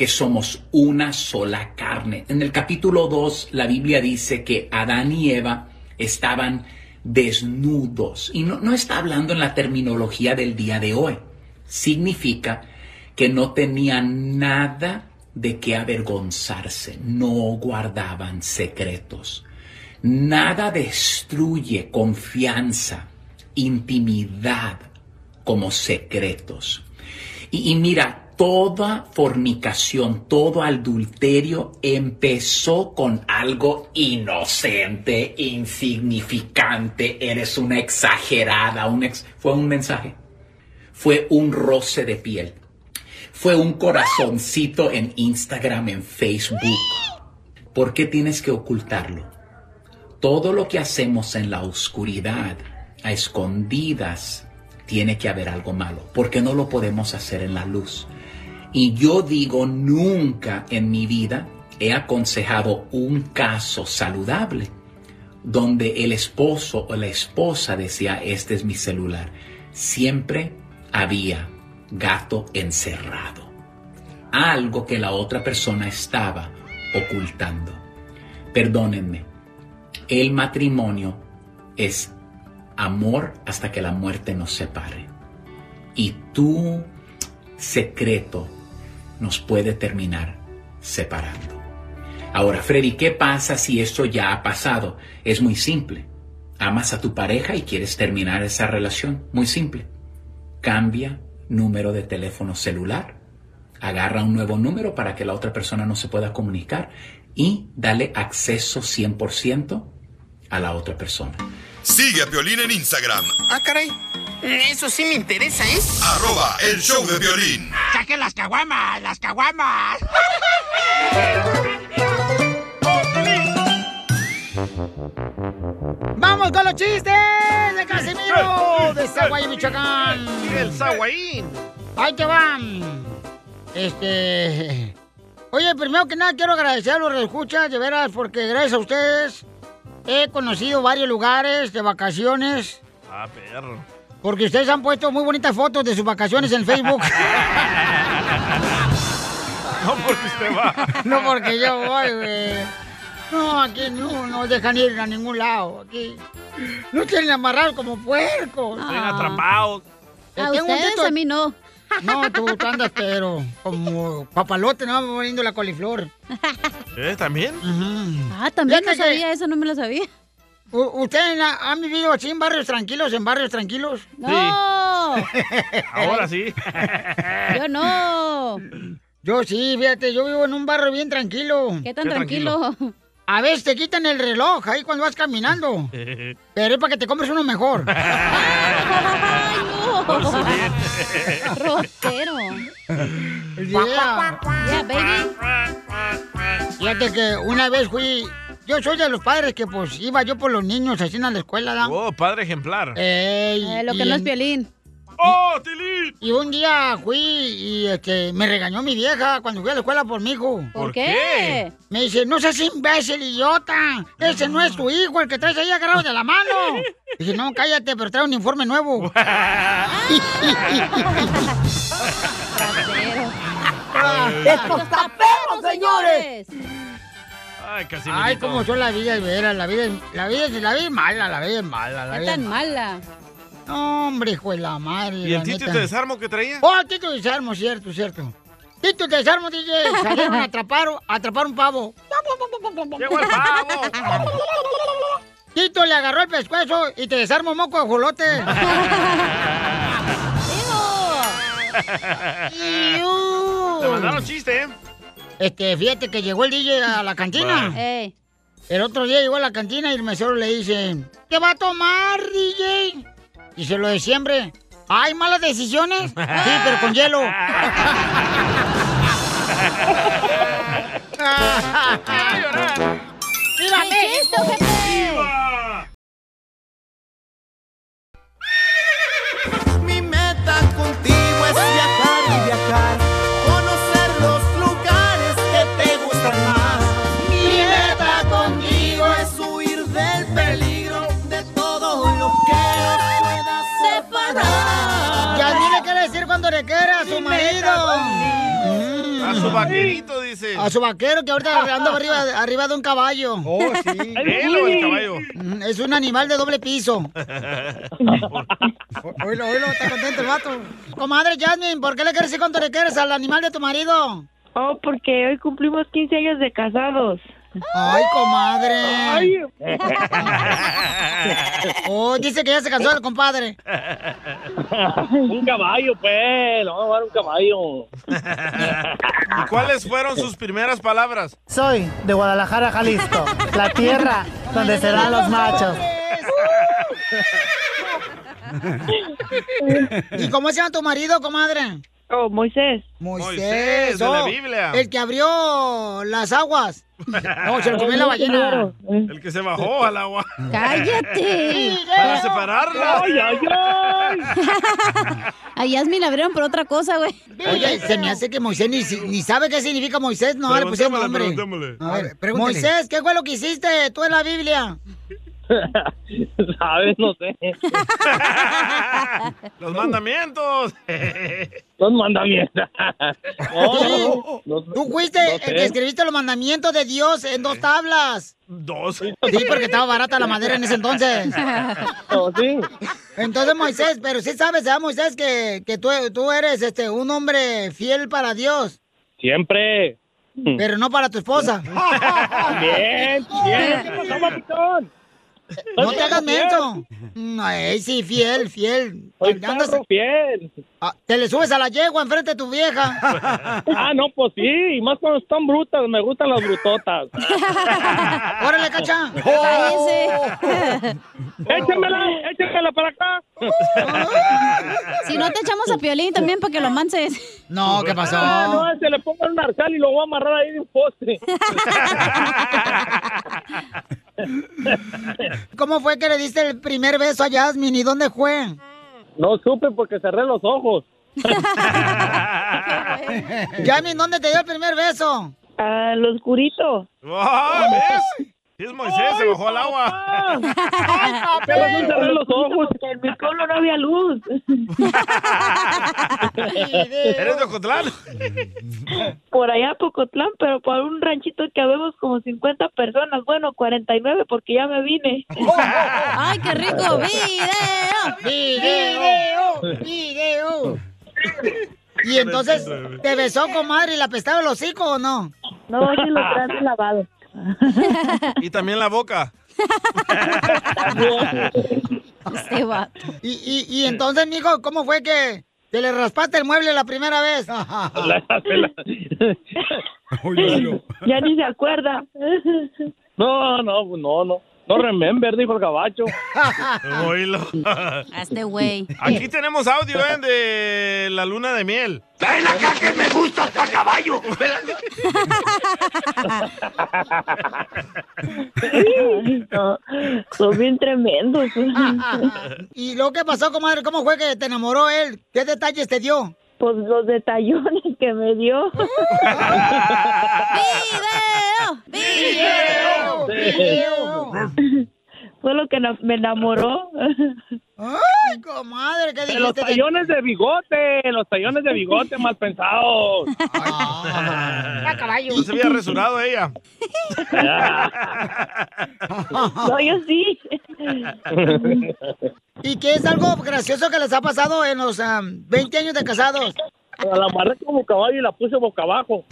Speaker 23: que somos una sola carne. En el capítulo 2, la Biblia dice que Adán y Eva estaban desnudos. Y no, no está hablando en la terminología del día de hoy. Significa que no tenían nada de qué avergonzarse, no guardaban secretos. Nada destruye confianza, intimidad como secretos. Y, y mira, toda fornicación, todo adulterio empezó con algo inocente, insignificante, eres una exagerada, un ex- fue un mensaje, fue un roce de piel, fue un corazoncito en Instagram, en Facebook. ¿Por qué tienes que ocultarlo? Todo lo que hacemos en la oscuridad, a escondidas, tiene que haber algo malo, porque no lo podemos hacer en la luz. Y yo digo, nunca en mi vida he aconsejado un caso saludable donde el esposo o la esposa decía, este es mi celular. Siempre había gato encerrado. Algo que la otra persona estaba ocultando. Perdónenme, el matrimonio es amor hasta que la muerte nos separe. Y tu secreto nos puede terminar separando. Ahora, Freddy, ¿qué pasa si esto ya ha pasado? Es muy simple. Amas a tu pareja y quieres terminar esa relación. Muy simple. Cambia número de teléfono celular. Agarra un nuevo número para que la otra persona no se pueda comunicar y dale acceso 100% a la otra persona.
Speaker 12: Sigue a Piolín en Instagram,
Speaker 20: Ah, caray. Eso sí me interesa, ¿eh?
Speaker 12: arroba el show de violín.
Speaker 20: ¡Saquen las caguamas! ¡Las caguamas!
Speaker 3: ¡Vamos con los chistes de Casimiro de Zaguay, Michoacán!
Speaker 1: El Zaguayín.
Speaker 3: ¡Ahí te van! Este... Oye, primero que nada quiero agradecer a los escuchas de veras, porque gracias a ustedes he conocido varios lugares de vacaciones,
Speaker 1: Ah, perro.
Speaker 3: Porque ustedes han puesto muy bonitas fotos de sus vacaciones en Facebook.
Speaker 1: No porque usted va.
Speaker 3: no porque yo voy, güey. No, aquí no nos dejan ir a ningún lado. Aquí no tienen amarrados como puercos.
Speaker 1: Están atrapados.
Speaker 7: A
Speaker 3: tengo
Speaker 7: ustedes, a mí no.
Speaker 3: No, tú, tú andas, pero como papalote, no poniendo la coliflor.
Speaker 1: ¿Eh? ¿También?
Speaker 7: Ah, también no
Speaker 3: que-
Speaker 7: sabía eso, no me lo sabía.
Speaker 3: ¿Ustedes ha- han vivido así en barrios tranquilos, en barrios tranquilos?
Speaker 7: No.
Speaker 1: Ahora sí.
Speaker 7: Yo no.
Speaker 3: Yo sí, fíjate, yo vivo en un barrio bien tranquilo.
Speaker 7: ¿Qué tan ¿Qué tranquilo?
Speaker 3: A veces te quitan el reloj ahí cuando vas caminando. Pero es para que te compres uno mejor.
Speaker 7: Rotero.
Speaker 3: Yeah.
Speaker 7: Yeah, baby.
Speaker 3: Fíjate que una vez fui. Yo soy de los padres que pues iba yo por los niños así en la escuela, ¿da?
Speaker 1: Oh, padre ejemplar.
Speaker 3: Ey,
Speaker 7: Eh, lo
Speaker 3: y
Speaker 7: que no es violín.
Speaker 1: ¡Oh, Tilín!
Speaker 3: Y un día fui y este, me regañó mi vieja cuando fui a la escuela por mi hijo.
Speaker 7: ¿Por ¿Por qué?
Speaker 3: Me dice, no seas imbécil, idiota. Ese no es tu hijo, el que traes ahí agarrado de la mano. Dije, no, cállate, pero trae un informe nuevo.
Speaker 2: ¡Esto está perro, señores!
Speaker 1: Ay, casi
Speaker 3: Ay, cómo son la vida, de veras. La vida, es- la vida, es- la vida es mala, la vida es mala. La
Speaker 7: ¿Qué
Speaker 3: vida
Speaker 7: tan
Speaker 3: es
Speaker 7: mala?
Speaker 3: No, hombre, hijo de la madre.
Speaker 1: ¿Y el Tito de desarmo que traía?
Speaker 3: Oh, Tito de desarmo, cierto, cierto. Tito de desarmo, DJ. Salieron a atrapar, a atrapar un pavo.
Speaker 1: ¡Llegó el pavo!
Speaker 3: Tito le agarró el pescuezo y te desarmo moco de jolote.
Speaker 1: Te mandaron chiste, ¿eh?
Speaker 3: Este, fíjate que llegó el DJ a la cantina. El otro día llegó a la cantina y el mesero le dice, ¿qué va a tomar, DJ? Dice lo de siempre. ¿Hay malas decisiones? Sí, pero con hielo. ¡Viva
Speaker 1: vaquerito, dice.
Speaker 3: A su vaquero que ahorita anda arriba, arriba de un caballo.
Speaker 1: Oh, sí. ¿Él o el caballo?
Speaker 3: Mm, Es un animal de doble piso. Oílo, oílo, está contento el vato. Comadre Jasmine, ¿por qué le quieres decir cuánto le quieres al animal de tu marido?
Speaker 24: Oh, porque hoy cumplimos 15 años de casados.
Speaker 3: Ay, comadre. Oh, dice que ya se cansó el compadre.
Speaker 25: un caballo, pues. Le vamos a dar un caballo.
Speaker 1: ¿Y cuáles fueron sus primeras palabras?
Speaker 26: Soy de Guadalajara, Jalisco, la tierra donde serán los machos.
Speaker 3: ¿Y cómo se llama tu marido, comadre?
Speaker 24: Oh, Moisés.
Speaker 3: Moisés,
Speaker 1: de la Biblia.
Speaker 3: El que abrió las aguas. No, se lo comió la ballena.
Speaker 1: El que se bajó al agua.
Speaker 7: ¡Cállate!
Speaker 1: Para separarla.
Speaker 7: Ay, ay, A Yasmin la abrieron por otra cosa, güey.
Speaker 3: Oye, se me hace que Moisés ni, si- ni sabe qué significa Moisés, no le pusieron nombre.
Speaker 1: Preguntémosle,
Speaker 3: A ver. Moisés, ¿qué fue lo que hiciste tú en la Biblia?
Speaker 25: ¿Sabes? No sé.
Speaker 1: Los mandamientos.
Speaker 25: Los mandamientos.
Speaker 3: Tú fuiste
Speaker 25: no
Speaker 3: el
Speaker 25: sé.
Speaker 3: que escribiste los mandamientos de Dios en dos tablas.
Speaker 1: ¿Dos?
Speaker 3: Sí, porque estaba barata la madera en ese entonces.
Speaker 25: Oh, sí.
Speaker 3: Entonces, Moisés, pero sí sabes, ¿verdad, Moisés, que, que tú, tú eres este, un hombre fiel para Dios,
Speaker 25: Siempre.
Speaker 3: pero no para tu esposa.
Speaker 25: Bien, bien. ¿Qué pasó?
Speaker 3: No te hagas menso. Ay, sí, fiel, fiel.
Speaker 25: Soy perro fiel.
Speaker 3: Ah, te le subes a la yegua enfrente de tu vieja.
Speaker 25: Ah, no, pues sí. Y más cuando están brutas. Me gustan las brutotas.
Speaker 3: ¡Órale, cacha!
Speaker 25: Échamela, échamela para acá.
Speaker 7: Si no te echamos a Piolín también para que lo manses.
Speaker 3: No, ¿qué pasó?
Speaker 25: Ah, no, se le pongo el narcal y lo voy a amarrar ahí de un poste.
Speaker 3: ¿Cómo fue que le diste el primer beso a Yasmin y dónde fue?
Speaker 25: No supe porque cerré los ojos.
Speaker 3: Yasmin, ¿dónde te dio el primer beso?
Speaker 24: A lo oscurito.
Speaker 1: Ah, ¿Ves? Sí, es Moisés, se bajó al agua.
Speaker 25: Pero no cerré los ojos.
Speaker 24: Porque en mi pueblo no había luz.
Speaker 1: ¿Eres de Ocotlán?
Speaker 24: Por allá Pocotlán, pero por un ranchito que habemos como 50 personas. Bueno, 49 porque ya me vine.
Speaker 7: ¡Ay, qué rico! ¡Video!
Speaker 3: ¡Video! ¡Video! Y entonces, ¿te besó, comadre, y la apestaba el hocico o no?
Speaker 24: No, sí lo traes lavado.
Speaker 1: Y también la boca.
Speaker 7: Este vato.
Speaker 3: Y, y, y entonces, mijo, ¿cómo fue que te le raspaste el mueble la primera vez?
Speaker 24: Ya ni se acuerda.
Speaker 25: No, no, no, no. No remember, dijo el gabacho.
Speaker 1: Oílo.
Speaker 7: Este güey.
Speaker 1: Aquí tenemos audio, ¿eh? De la luna de miel.
Speaker 2: ¡Ven acá que me gusta hasta caballo!
Speaker 24: No, son bien tremendos.
Speaker 3: ¿Y luego qué pasó, comadre? ¿Cómo fue que te enamoró él? ¿Qué detalles te dio?
Speaker 24: Pues los detallones que me dio.
Speaker 3: ¡Video! ¡Video!
Speaker 24: Fue lo que me enamoró.
Speaker 3: ¡Ay, comadre! ¿Qué
Speaker 25: En los tallones de bigote, los tallones de bigote mal pensados.
Speaker 3: ¡A caballo!
Speaker 1: No se había resurado ella.
Speaker 24: No, yo sí.
Speaker 3: ¿Y qué es algo gracioso que les ha pasado en los am, 20 años de casados?
Speaker 25: La amarré como caballo y la puse boca abajo.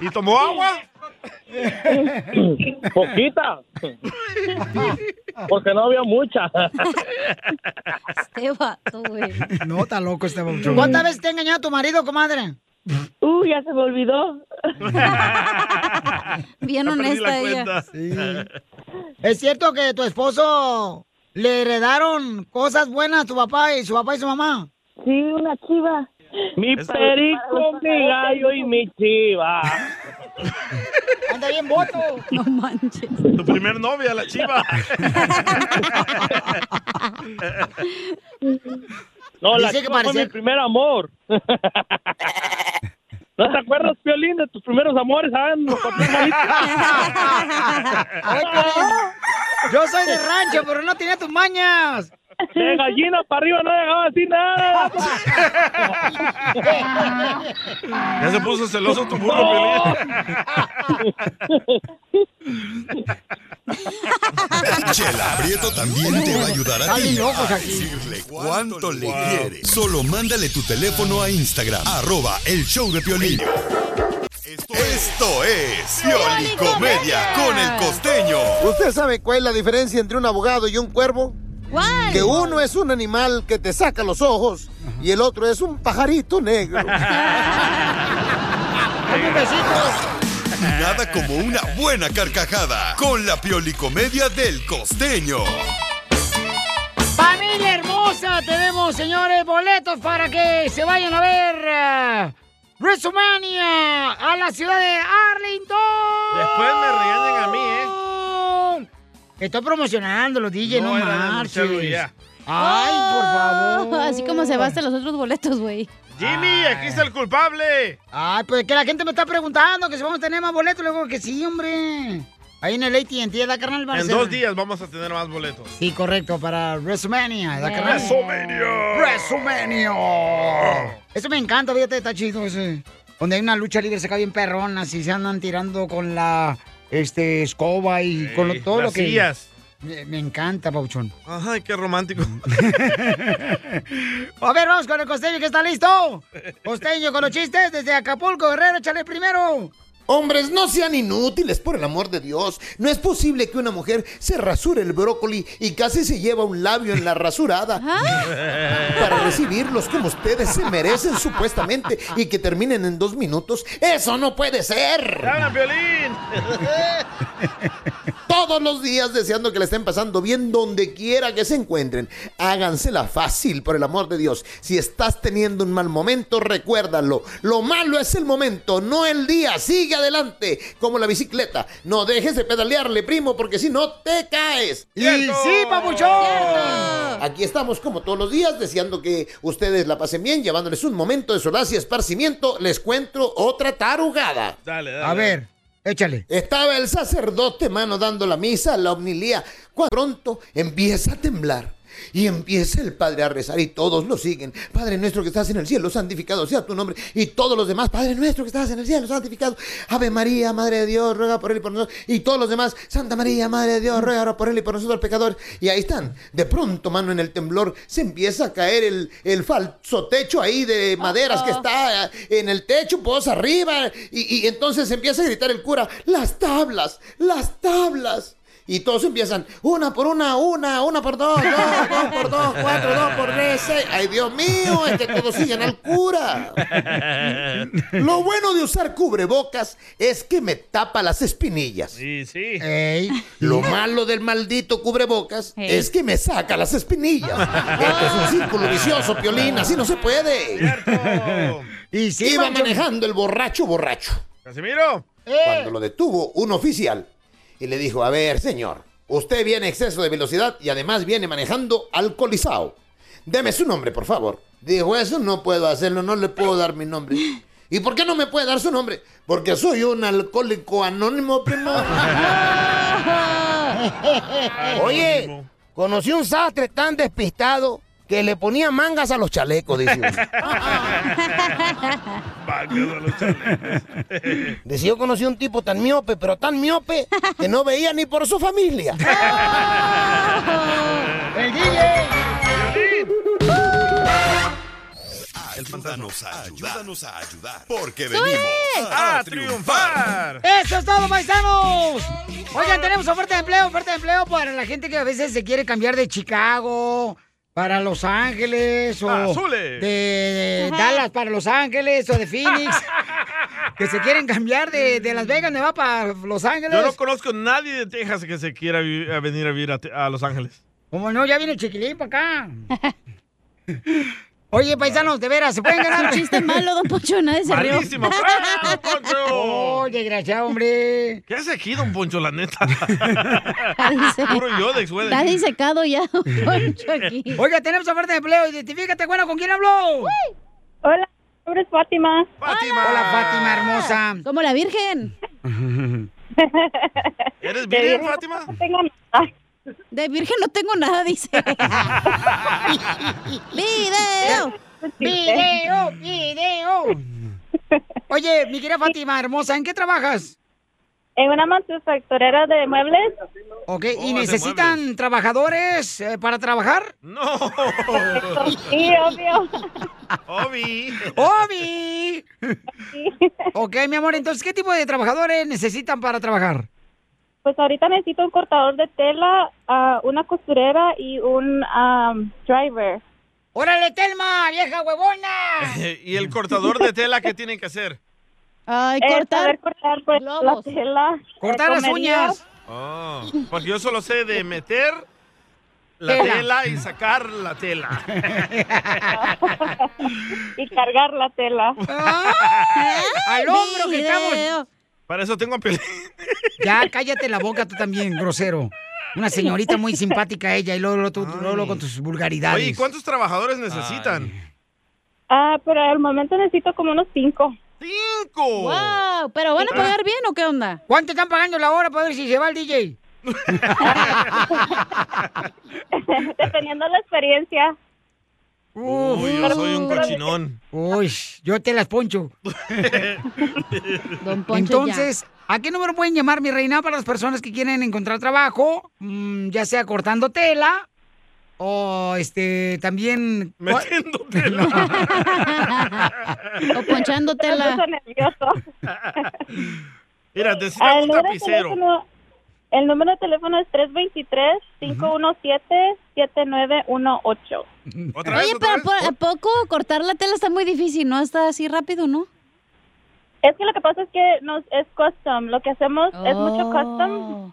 Speaker 1: ¿Y tomó agua?
Speaker 25: Poquita. Porque no había mucha.
Speaker 7: Este vato, güey.
Speaker 3: No, está loco este. ¿Cuántas veces te ha engañado tu marido, comadre?
Speaker 24: Uh, ya se me olvidó.
Speaker 7: Bien
Speaker 1: Ya
Speaker 7: honesta ella.
Speaker 3: ¿Es cierto que tu esposo le heredaron cosas buenas a tu papá y su papá y su mamá?
Speaker 25: Sí, una chiva. Mi perico, mi gallo y mi chiva.
Speaker 3: Anda bien voto.
Speaker 7: No manches.
Speaker 1: Tu primer novia, la chiva.
Speaker 25: No, la
Speaker 3: Dice que
Speaker 25: chiva fue mi primer amor. ¿No te acuerdas, Piolín, de tus primeros amores? Ah, nos
Speaker 3: Yo soy de rancho, pero no tenía tus mañas.
Speaker 25: De gallina para arriba no llegaba así nada.
Speaker 1: Ya se puso celoso tu burro,
Speaker 12: Chela Prieto también te va a ayudar a ti a
Speaker 3: aquí.
Speaker 12: decirle cuánto le quieres. Solo mándale tu teléfono a Instagram, arroba el show de Piolín. Esto es Pioli Comedia con el costeño.
Speaker 27: ¿Usted sabe cuál es la diferencia entre un abogado y un cuervo?
Speaker 7: ¿Cuál?
Speaker 27: Que uno es un animal que te saca los ojos y el otro es un pajarito negro.
Speaker 12: Nada como una buena carcajada con la Pioli Comedia del costeño.
Speaker 3: Familia hermosa, tenemos, señores, boletos para que se vayan a ver uh, WrestleMania a la ciudad de Arlington.
Speaker 1: Después me regañan a mí, ¿eh?
Speaker 3: Estoy promocionando los DJ, no, marches. Ay, por favor.
Speaker 7: Oh, Así como se bastan los otros boletos, güey.
Speaker 1: Jimmy, aquí está el culpable.
Speaker 3: Ay, pues que la gente me está preguntando que si vamos a tener más boletos. Le digo que sí, hombre. Ahí en el AT&T, ¿da, carnal?
Speaker 1: En dos días vamos a tener más boletos.
Speaker 3: Sí, correcto, para WrestleMania, ¿da, carnal?
Speaker 1: WrestleMania.
Speaker 3: WrestleMania. Eso me encanta, fíjate, está chido ese. Donde hay una lucha libre, se cae bien perrona, así se andan tirando con la este, escoba y con lo- todo
Speaker 1: las
Speaker 3: lo que...
Speaker 1: sillas.
Speaker 3: Me, me encanta, Pauchón.
Speaker 1: Ay, qué romántico.
Speaker 3: A ver, vamos con el costeño que está listo. Costeño con los chistes desde Acapulco, Guerrero, échale primero.
Speaker 27: Hombres, no sean inútiles, por el amor de Dios. No es posible que una mujer se rasure el brócoli y casi se lleva un labio en la rasurada. Para recibirlos como ustedes se merecen supuestamente y que terminen en dos minutos. ¡Eso no puede ser!
Speaker 1: ¡Habla, Violín!
Speaker 27: Todos los días deseando que le estén pasando bien donde quiera que se encuentren. Hágansela fácil, por el amor de Dios. Si estás teniendo un mal momento, recuérdalo. Lo malo es el momento, no el día. Sigue adelante, como la bicicleta. No dejes de pedalearle, primo, porque si no te caes.
Speaker 3: Y sí, papuchón.
Speaker 27: Aquí estamos como todos los días, deseando que ustedes la pasen bien, llevándoles un momento de solaz y esparcimiento. Les cuento otra tarugada.
Speaker 1: Dale, dale.
Speaker 3: A ver, échale.
Speaker 27: Estaba el sacerdote, mano, dando la misa, la omnilía, cuando pronto empieza a temblar. Y empieza el padre a rezar y todos lo siguen. Padre nuestro que estás en el cielo, santificado sea tu nombre. Y todos los demás, Padre nuestro que estás en el cielo, santificado. Ave María, Madre de Dios, ruega por él y por nosotros. Y todos los demás, Santa María, Madre de Dios, ruega por él y por nosotros pecadores. Y ahí están. De pronto, mano, en el temblor se empieza a caer el, el falso techo ahí de maderas que está en el techo, pues arriba. Y, y entonces empieza a gritar el cura, las tablas, las tablas. Y todos empiezan, una por una, una, una por dos, dos, dos por dos, cuatro, dos por tres, seis. Ay, Dios mío, es que todos siguen al cura. Lo bueno de usar cubrebocas es que me tapa las espinillas.
Speaker 1: Sí, sí.
Speaker 27: Lo malo del maldito cubrebocas es que me saca las espinillas. Esto es un círculo vicioso, Piolín, así no se puede.
Speaker 3: Y sí,
Speaker 27: Iba manejando el borracho borracho.
Speaker 1: Casimiro.
Speaker 27: Cuando lo detuvo un oficial y le dijo, a ver, señor, usted viene a exceso de velocidad y además viene manejando alcoholizado. Deme su nombre, por favor. Dijo, eso no puedo hacerlo, no le puedo dar mi nombre. ¿Y por qué no me puede dar su nombre? Porque soy un alcohólico anónimo, primo. Oye, conocí un sastre tan despistado que le ponía mangas a los chalecos, dice uno. Dice, yo conocí un tipo tan miope, pero tan miope, que no veía ni por su familia.
Speaker 3: ¡El DJ!
Speaker 12: Ayúdanos a ayudar. Ayúdanos a ayudar. Porque venimos
Speaker 1: ¡A
Speaker 12: a triunfar.
Speaker 3: ¡Eso es todo, paisanos! Oigan, tenemos oferta de empleo, oferta de empleo para la gente que a veces se quiere cambiar de Chicago para Los Ángeles o
Speaker 1: Azules.
Speaker 3: de. Dallas para Los Ángeles o de Phoenix. que se quieren cambiar de, de Las Vegas, Nevada para Los Ángeles.
Speaker 1: Yo no conozco a nadie de Texas que se quiera a venir a vivir a, a Los Ángeles.
Speaker 3: Como no, ya viene chiquilín para acá. Oye, paisanos, de veras, ¿se pueden ganar?
Speaker 7: Un chiste malo, don Poncho, nadie se rió.
Speaker 1: Malísimo. ¡Ah, don Poncho!
Speaker 3: Oh, desgraciado, hombre.
Speaker 1: ¿Qué hace aquí, don Poncho, la neta?
Speaker 7: Dice-
Speaker 1: Puro yodex, güey.
Speaker 7: Está disecado ya, don Poncho, aquí.
Speaker 3: Oiga, tenemos oferta de empleo. Identifícate, bueno, ¿con quién habló?
Speaker 28: Hola, mi nombre es Fátima.
Speaker 1: Fátima.
Speaker 3: Hola, Fátima, hermosa.
Speaker 7: Como la Virgen.
Speaker 1: ¿Eres virgen Fátima?
Speaker 28: No tengo nada.
Speaker 7: De Virgen no tengo nada, dice. ¡Video!
Speaker 3: ¡Video! ¡Video! Oye, mi querida Fátima, hermosa, ¿en qué trabajas?
Speaker 28: En una manufacturera de muebles.
Speaker 3: Ok,
Speaker 1: Oh,
Speaker 3: ¿y
Speaker 1: de
Speaker 3: necesitan trabajadores eh, para trabajar?
Speaker 1: No.
Speaker 28: Sí, obvio.
Speaker 1: Obi.
Speaker 3: ¡Obi! Ok, mi amor, entonces, ¿qué tipo de trabajadores necesitan para trabajar?
Speaker 28: Pues ahorita necesito un cortador de tela, ah, una costurera y un am, driver.
Speaker 3: ¡Órale, Telma, vieja huevona!
Speaker 1: ¿Y el cortador de tela qué tiene que hacer?
Speaker 7: Ay,
Speaker 28: Eh,
Speaker 7: cortar.
Speaker 28: cortar pues, la tela.
Speaker 3: Cortar
Speaker 28: eh,
Speaker 3: las
Speaker 28: con medidas.
Speaker 3: uñas.
Speaker 1: Oh, porque yo solo sé de meter la
Speaker 3: Tela.
Speaker 1: tela, y sacar la tela.
Speaker 28: y cargar la tela.
Speaker 3: ¡Al hombro que estamos!
Speaker 1: Para eso tengo a Piolín.
Speaker 3: Ya, cállate la boca tú también, grosero. Una señorita muy simpática ella y luego, luego, tú- luego, luego con tus vulgaridades.
Speaker 1: Oye, ¿y cuántos trabajadores necesitan?
Speaker 28: Ah, pero al momento necesito como unos cinco.
Speaker 1: ¡Cinco!
Speaker 7: ¡Wow! ¿Pero van a pagar bien o qué onda?
Speaker 3: ¿Cuánto están pagando la hora para ver si se va el DJ?
Speaker 28: Dependiendo de la experiencia.
Speaker 1: Uy, yo soy un cochinón.
Speaker 3: Uy, yo te las poncho.
Speaker 7: Don Poncho
Speaker 3: Entonces, ¿a qué número pueden llamar, mi reina, para las personas que quieren encontrar trabajo? Mm, ya sea cortando tela o este también...
Speaker 1: Metiendo tela.
Speaker 7: O ponchando
Speaker 28: Me
Speaker 7: tela.
Speaker 1: Mira, necesitan
Speaker 28: el,
Speaker 1: un tapicero.
Speaker 28: teléfono, el número de teléfono es 323-517-7918.
Speaker 1: ¿Otra vez,
Speaker 7: Oye,
Speaker 1: otra
Speaker 7: pero
Speaker 1: vez?
Speaker 7: ¿por- ¿a poco cortar la tela está muy difícil? ¿No está así rápido, no?
Speaker 28: Es que lo que pasa es que nos es custom. Lo que hacemos es mucho
Speaker 7: Oh.
Speaker 28: custom.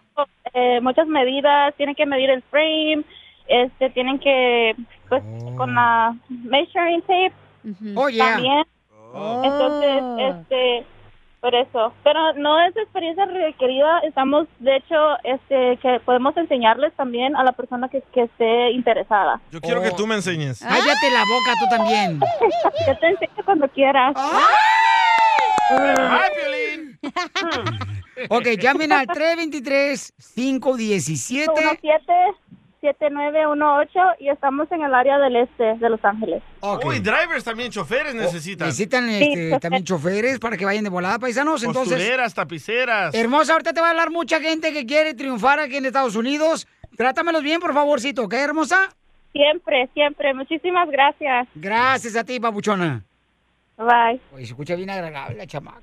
Speaker 28: eh, muchas medidas. Tienen que medir el frame. Este, tienen que, pues, con la measuring tape
Speaker 3: Oh, yeah.
Speaker 28: también. Entonces, este, por eso. Pero no es experiencia requerida. Estamos, de hecho, este, que podemos enseñarles también a la persona que, que esté interesada.
Speaker 1: Yo quiero que tú me enseñes.
Speaker 3: Cállate la boca tú también.
Speaker 28: Yo te enseño cuando quieras.
Speaker 1: ¡Ay, Piolín!
Speaker 3: Ok, llamen al 323-517.
Speaker 28: 7918 y estamos en el área del este de Los Ángeles.
Speaker 3: Ok.
Speaker 1: Uy, drivers también, choferes necesitan.
Speaker 3: Necesitan este, también choferes para que vayan de volada, paisanos. Entonces,
Speaker 1: Costureras, tapiceras.
Speaker 3: hermosa, ahorita te va a hablar mucha gente que quiere triunfar aquí en Estados Unidos. Trátamelos bien, por favorcito, ¿ok, hermosa?
Speaker 28: Siempre, siempre. Muchísimas gracias.
Speaker 3: Gracias a ti, papuchona.
Speaker 28: Bye.
Speaker 3: Oye, se escucha bien agradable la chamaca.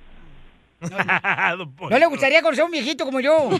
Speaker 3: No le gustaría conocer a un viejito como yo.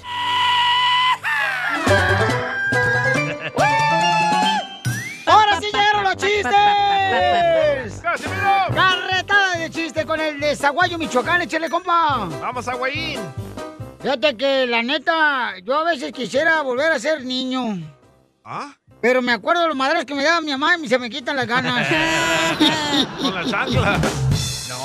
Speaker 3: Con el de Zaguayo, Michoacán! ¡Échale, compa!
Speaker 1: Vamos a Guayín.
Speaker 3: Fíjate que, la neta, yo a veces quisiera volver a ser niño.
Speaker 1: ¿Ah?
Speaker 3: Pero me acuerdo de los madres que me daba mi mamá y se me quitan las ganas.
Speaker 1: Con la chancla.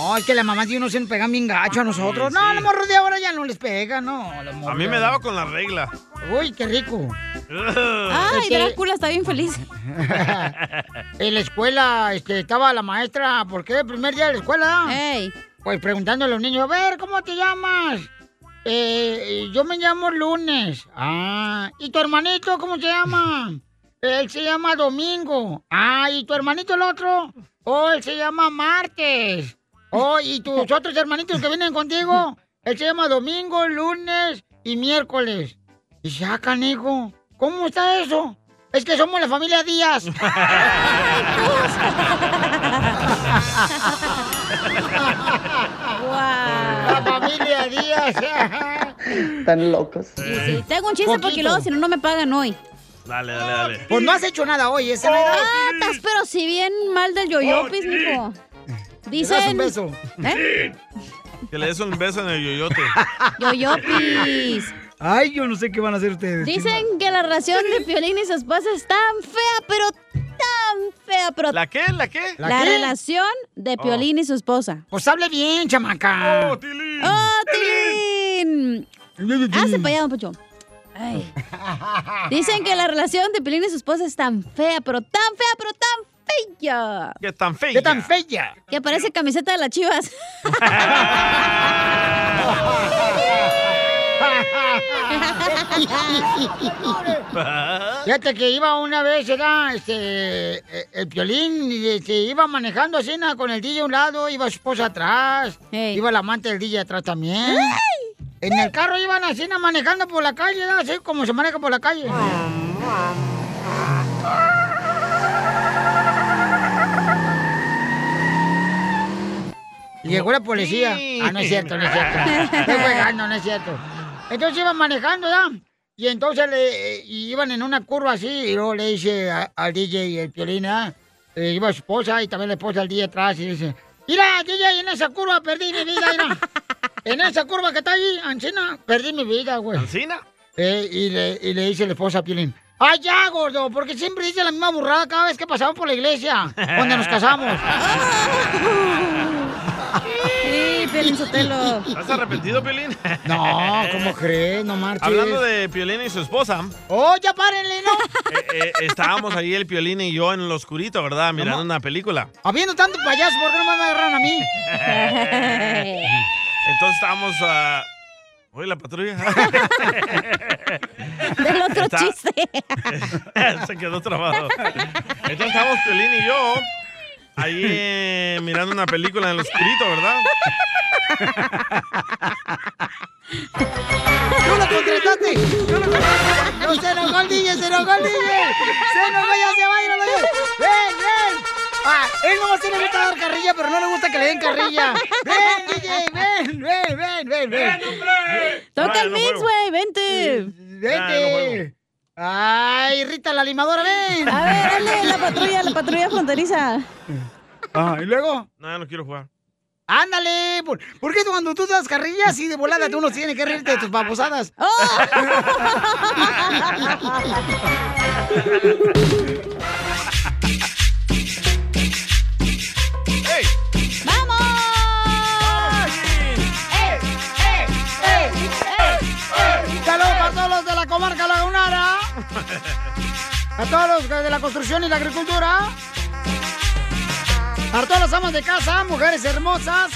Speaker 3: No, es que las mamás de uno se nos pegan bien gacho a nosotros. No, los morros de ahora ya no les pega, no.
Speaker 1: A mí me daba con la regla.
Speaker 3: Uy, qué rico.
Speaker 7: Ay,
Speaker 3: Este-
Speaker 7: Drácula está bien feliz.
Speaker 3: en la escuela este, estaba la maestra, ¿por qué? El primer día de la escuela. Pues preguntando a los niños, a ver, ¿cómo te llamas? Eh, yo me llamo Lunes. Ah, ¿y tu hermanito cómo se llama? Él se llama Domingo. Ah, ¿y tu hermanito el otro? Oh, él se llama Martes. Oh, ¿y tus otros hermanitos que vienen contigo? Él se llama Domingo, Lunes y Miércoles. Y se ah, canijo, ¿cómo está eso? Es que somos la familia Díaz. La familia Díaz.
Speaker 7: Están locos. Sí, sí. Tengo un chiste porque
Speaker 3: Poquito.
Speaker 7: luego si no, no me pagan hoy.
Speaker 1: Dale, dale, dale.
Speaker 3: Pues no has hecho nada hoy, ese Naida.
Speaker 7: Ah, estás pero si bien mal del yoyopis, mijo. Dicen...
Speaker 3: das un beso?
Speaker 7: ¿Eh?
Speaker 1: Que le des un beso en el yoyote.
Speaker 7: Yoyopis.
Speaker 3: Ay, yo no sé qué van a hacer ustedes.
Speaker 7: Dicen que la relación de Piolín y su esposa es tan fea, pero tan fea, pero...
Speaker 1: ¿La qué? ¿La qué?
Speaker 7: La, relación de Piolín y su esposa.
Speaker 3: Pues hable bien, chamaca.
Speaker 1: ¡Oh, Tilín!
Speaker 7: ¡Oh, Tilín! Hazte para allá, don Pocho. Ay. Dicen que la relación de Piolín y su esposa es tan fea, pero tan fea, pero tan fea.
Speaker 1: ¿Qué tan fea?
Speaker 3: ¿Qué tan fea?
Speaker 7: Que parece camiseta de las chivas.
Speaker 3: Fíjate que iba una vez, era este, eh, el violín, y este, iba manejando así, ¿no? con el DJ a un lado, iba su esposa atrás, iba la amante del DJ atrás también. En el carro iban así, ¿no? manejando por la calle, ¿no? así como se maneja por la calle. Llegó la policía. Ah, no es cierto, no es cierto. Estoy juegando, no es cierto. Entonces iban manejando, ¿ya? Y entonces le, y iban en una curva así, y luego le dice a- al DJ el piolín, ¿ah? Eh, iba su esposa y también la esposa al DJ atrás y dice, mira, DJ, en esa curva perdí mi vida, mira. En esa curva que está ahí, Ancina, perdí mi vida, güey.
Speaker 1: ¿Ancina?
Speaker 3: Eh, y, le, y le dice la esposa a Piolín, ¡ay, ya, gordo! Porque siempre dice la misma burrada cada vez que pasamos por la iglesia, donde nos casamos.
Speaker 7: Sí, Piolín Sotelo.
Speaker 1: ¿Estás arrepentido, Piolín?
Speaker 3: No, ¿cómo crees? No marches.
Speaker 1: Hablando de Piolín y su esposa,
Speaker 3: ¡Oh, ya párenle, no!
Speaker 1: eh, eh, estábamos ahí el Piolín y yo en lo oscurito, ¿verdad? Mirando una película.
Speaker 3: Habiendo tanto payaso, ¿por qué no me agarran a mí?
Speaker 1: Entonces estábamos... a Oye, la patrulla.
Speaker 7: Del otro
Speaker 1: Está-
Speaker 7: chiste.
Speaker 1: Se quedó trabado. Entonces estábamos Piolín y yo ahí eh, mirando una película en lo oscurito, ¿verdad?
Speaker 3: ¡Tú lo contrataste! ¡Tú lo contrataste! ¡No se enojó el DJ! ¡Se enojó el DJ! ¡Se enojó! ¡Ya se va! ¡Ya no lo dio! ¡Ven, ven! Ah, él no se le gusta dar carrilla, pero no le gusta que le den carrilla. ¡Ven, DJ! ¡Ven, ven, ven, ven! ven.
Speaker 7: Toca el mix, güey, vente.
Speaker 3: ¡Vente! ¡Ay, Rita la limadora, ven!
Speaker 7: A ver, dale, la patrulla, la patrulla fronteriza.
Speaker 3: Ah, ¿y luego?
Speaker 1: No, ya no quiero jugar.
Speaker 3: ¡Ándale! ¿Por, por qué cuando tú das carrillas y de volada tú no tienes que reírte de tus babosadas?
Speaker 7: ¡Vamos!
Speaker 3: ¡Eh, eh, eh, eh, eh! ¡Saludos para todos los de la comarca! A todos los de la construcción y la agricultura. A todas las amas de casa, mujeres hermosas.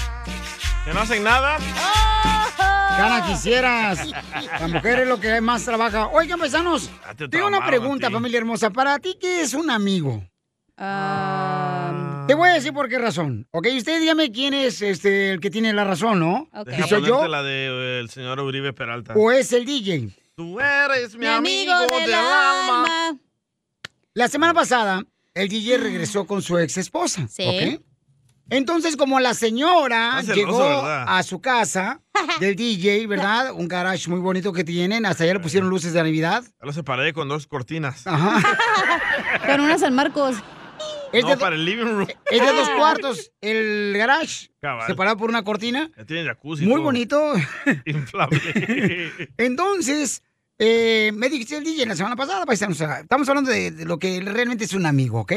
Speaker 1: Que no hacen nada.
Speaker 3: Gana quisieras. La mujer es lo que más trabaja. Oigan, paisanos,
Speaker 1: Date
Speaker 3: tengo una pregunta, familia hermosa. ¿Para ti qué es un amigo? Te voy a decir por qué razón. Ok, usted dígame quién es este, el que tiene la razón, ¿no?
Speaker 1: Deja
Speaker 3: Si soy yo
Speaker 1: la del señor Uribe Peralta.
Speaker 3: o es el DJ.
Speaker 1: Tú eres mi,
Speaker 7: Mi amigo del alma.
Speaker 3: La semana pasada, el DJ regresó con su ex esposa.
Speaker 7: Sí.
Speaker 3: ¿ok? Entonces, como la señora
Speaker 1: celoso,
Speaker 3: llegó
Speaker 1: ¿verdad?
Speaker 3: a su casa del DJ, ¿verdad? Un garage muy bonito que tienen. Hasta allá le pusieron luces de Navidad.
Speaker 1: Ya lo separé con dos cortinas.
Speaker 3: Ajá.
Speaker 7: Con una San Marcos.
Speaker 3: Es
Speaker 1: no,
Speaker 3: de,
Speaker 1: para el living room.
Speaker 3: es de dos cuartos. El garage,
Speaker 1: Cabal.
Speaker 3: separado por una cortina.
Speaker 1: Ya tiene jacuzzi.
Speaker 3: Muy
Speaker 1: todo.
Speaker 3: bonito.
Speaker 1: Inflable.
Speaker 3: Entonces, eh, me dice el DJ la semana pasada, paisanos, estamos hablando de, de lo que realmente es un amigo, ¿ok?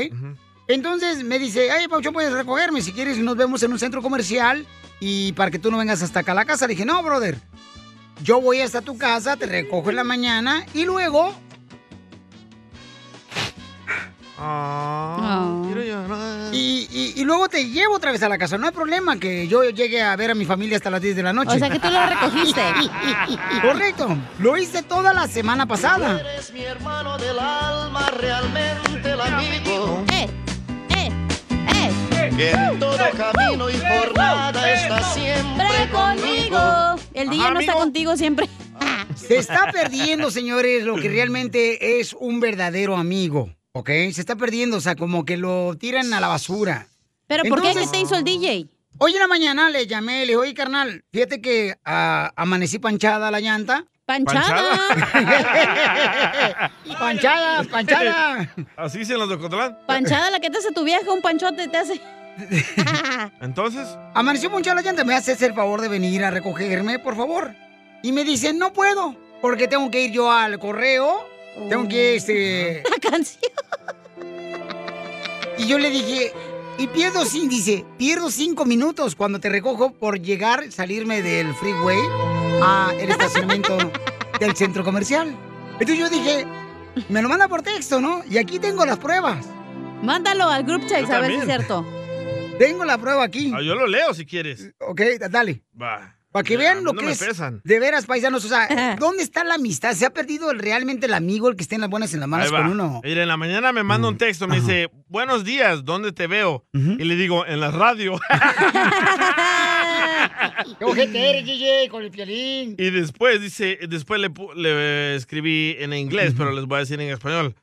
Speaker 3: Entonces me dice, ay, Paucho, puedes recogerme, si quieres nos vemos en un centro comercial y para que tú no vengas hasta acá a la casa. Le dije, no, brother, yo voy hasta tu casa, te recojo en la mañana y luego...
Speaker 1: Ah, quiero llorar.
Speaker 3: Y, y- y luego te llevo otra vez a la casa. No hay problema que yo llegue a ver a mi familia hasta las 10 de la noche.
Speaker 7: O sea que tú lo recogiste.
Speaker 3: Correcto. Lo hice toda la semana pasada.
Speaker 2: Eres mi hermano del alma, realmente el amigo.
Speaker 7: ¡Eh! ¡Eh! ¡Eh!
Speaker 2: Que en todo camino y jornada está siempre
Speaker 7: ¡Siempre conmigo! El DJ no está contigo siempre.
Speaker 3: Se está perdiendo, señores, lo que realmente es un verdadero amigo, ¿ok? Se está perdiendo, o sea, como que lo tiran a la basura.
Speaker 7: ¿Pero por qué?
Speaker 3: Entonces-
Speaker 7: ¿Qué te hizo el DJ?
Speaker 3: Hoy en la mañana le llamé, le dije, oye, carnal, fíjate que ah, amanecí panchada la llanta
Speaker 7: Panchada.
Speaker 3: Panchada, panchada.
Speaker 1: Así dicen los de Cotlán.
Speaker 7: Panchada la que te hace tu vieja, un panchote te hace.
Speaker 1: Entonces,
Speaker 3: Amaneció ponchada la llanta, ¿me haces el favor de venir a recogerme, por favor? Y me dice, no puedo, porque tengo que ir yo al correo, tengo que, este...
Speaker 7: La canción.
Speaker 3: Y yo le dije, y pierdo, sin, dice, pierdo cinco minutos cuando te recojo por llegar, salirme del freeway a el estacionamiento del centro comercial. Entonces yo dije, me lo manda por texto, ¿no? Y aquí tengo las pruebas.
Speaker 7: Mándalo al group text a ver si es cierto.
Speaker 3: Tengo la prueba aquí.
Speaker 1: ah, yo lo leo si quieres.
Speaker 3: Ok, dale.
Speaker 1: Va.
Speaker 3: Para que vean lo
Speaker 1: no
Speaker 3: que
Speaker 1: me
Speaker 3: es
Speaker 1: pesan.
Speaker 3: de veras, paisanos. O sea, ¿dónde está la amistad? ¿Se ha perdido el- realmente el amigo, el que esté en las buenas y en las malas con uno?
Speaker 1: Mira, en la mañana me manda un texto, me dice, buenos días, ¿dónde te veo? Y le digo, en la radio.
Speaker 3: ¿Qué ojete eres, DJ, con el piolín?
Speaker 1: y después dice, después le, escribí en inglés, pero les voy a decir en español.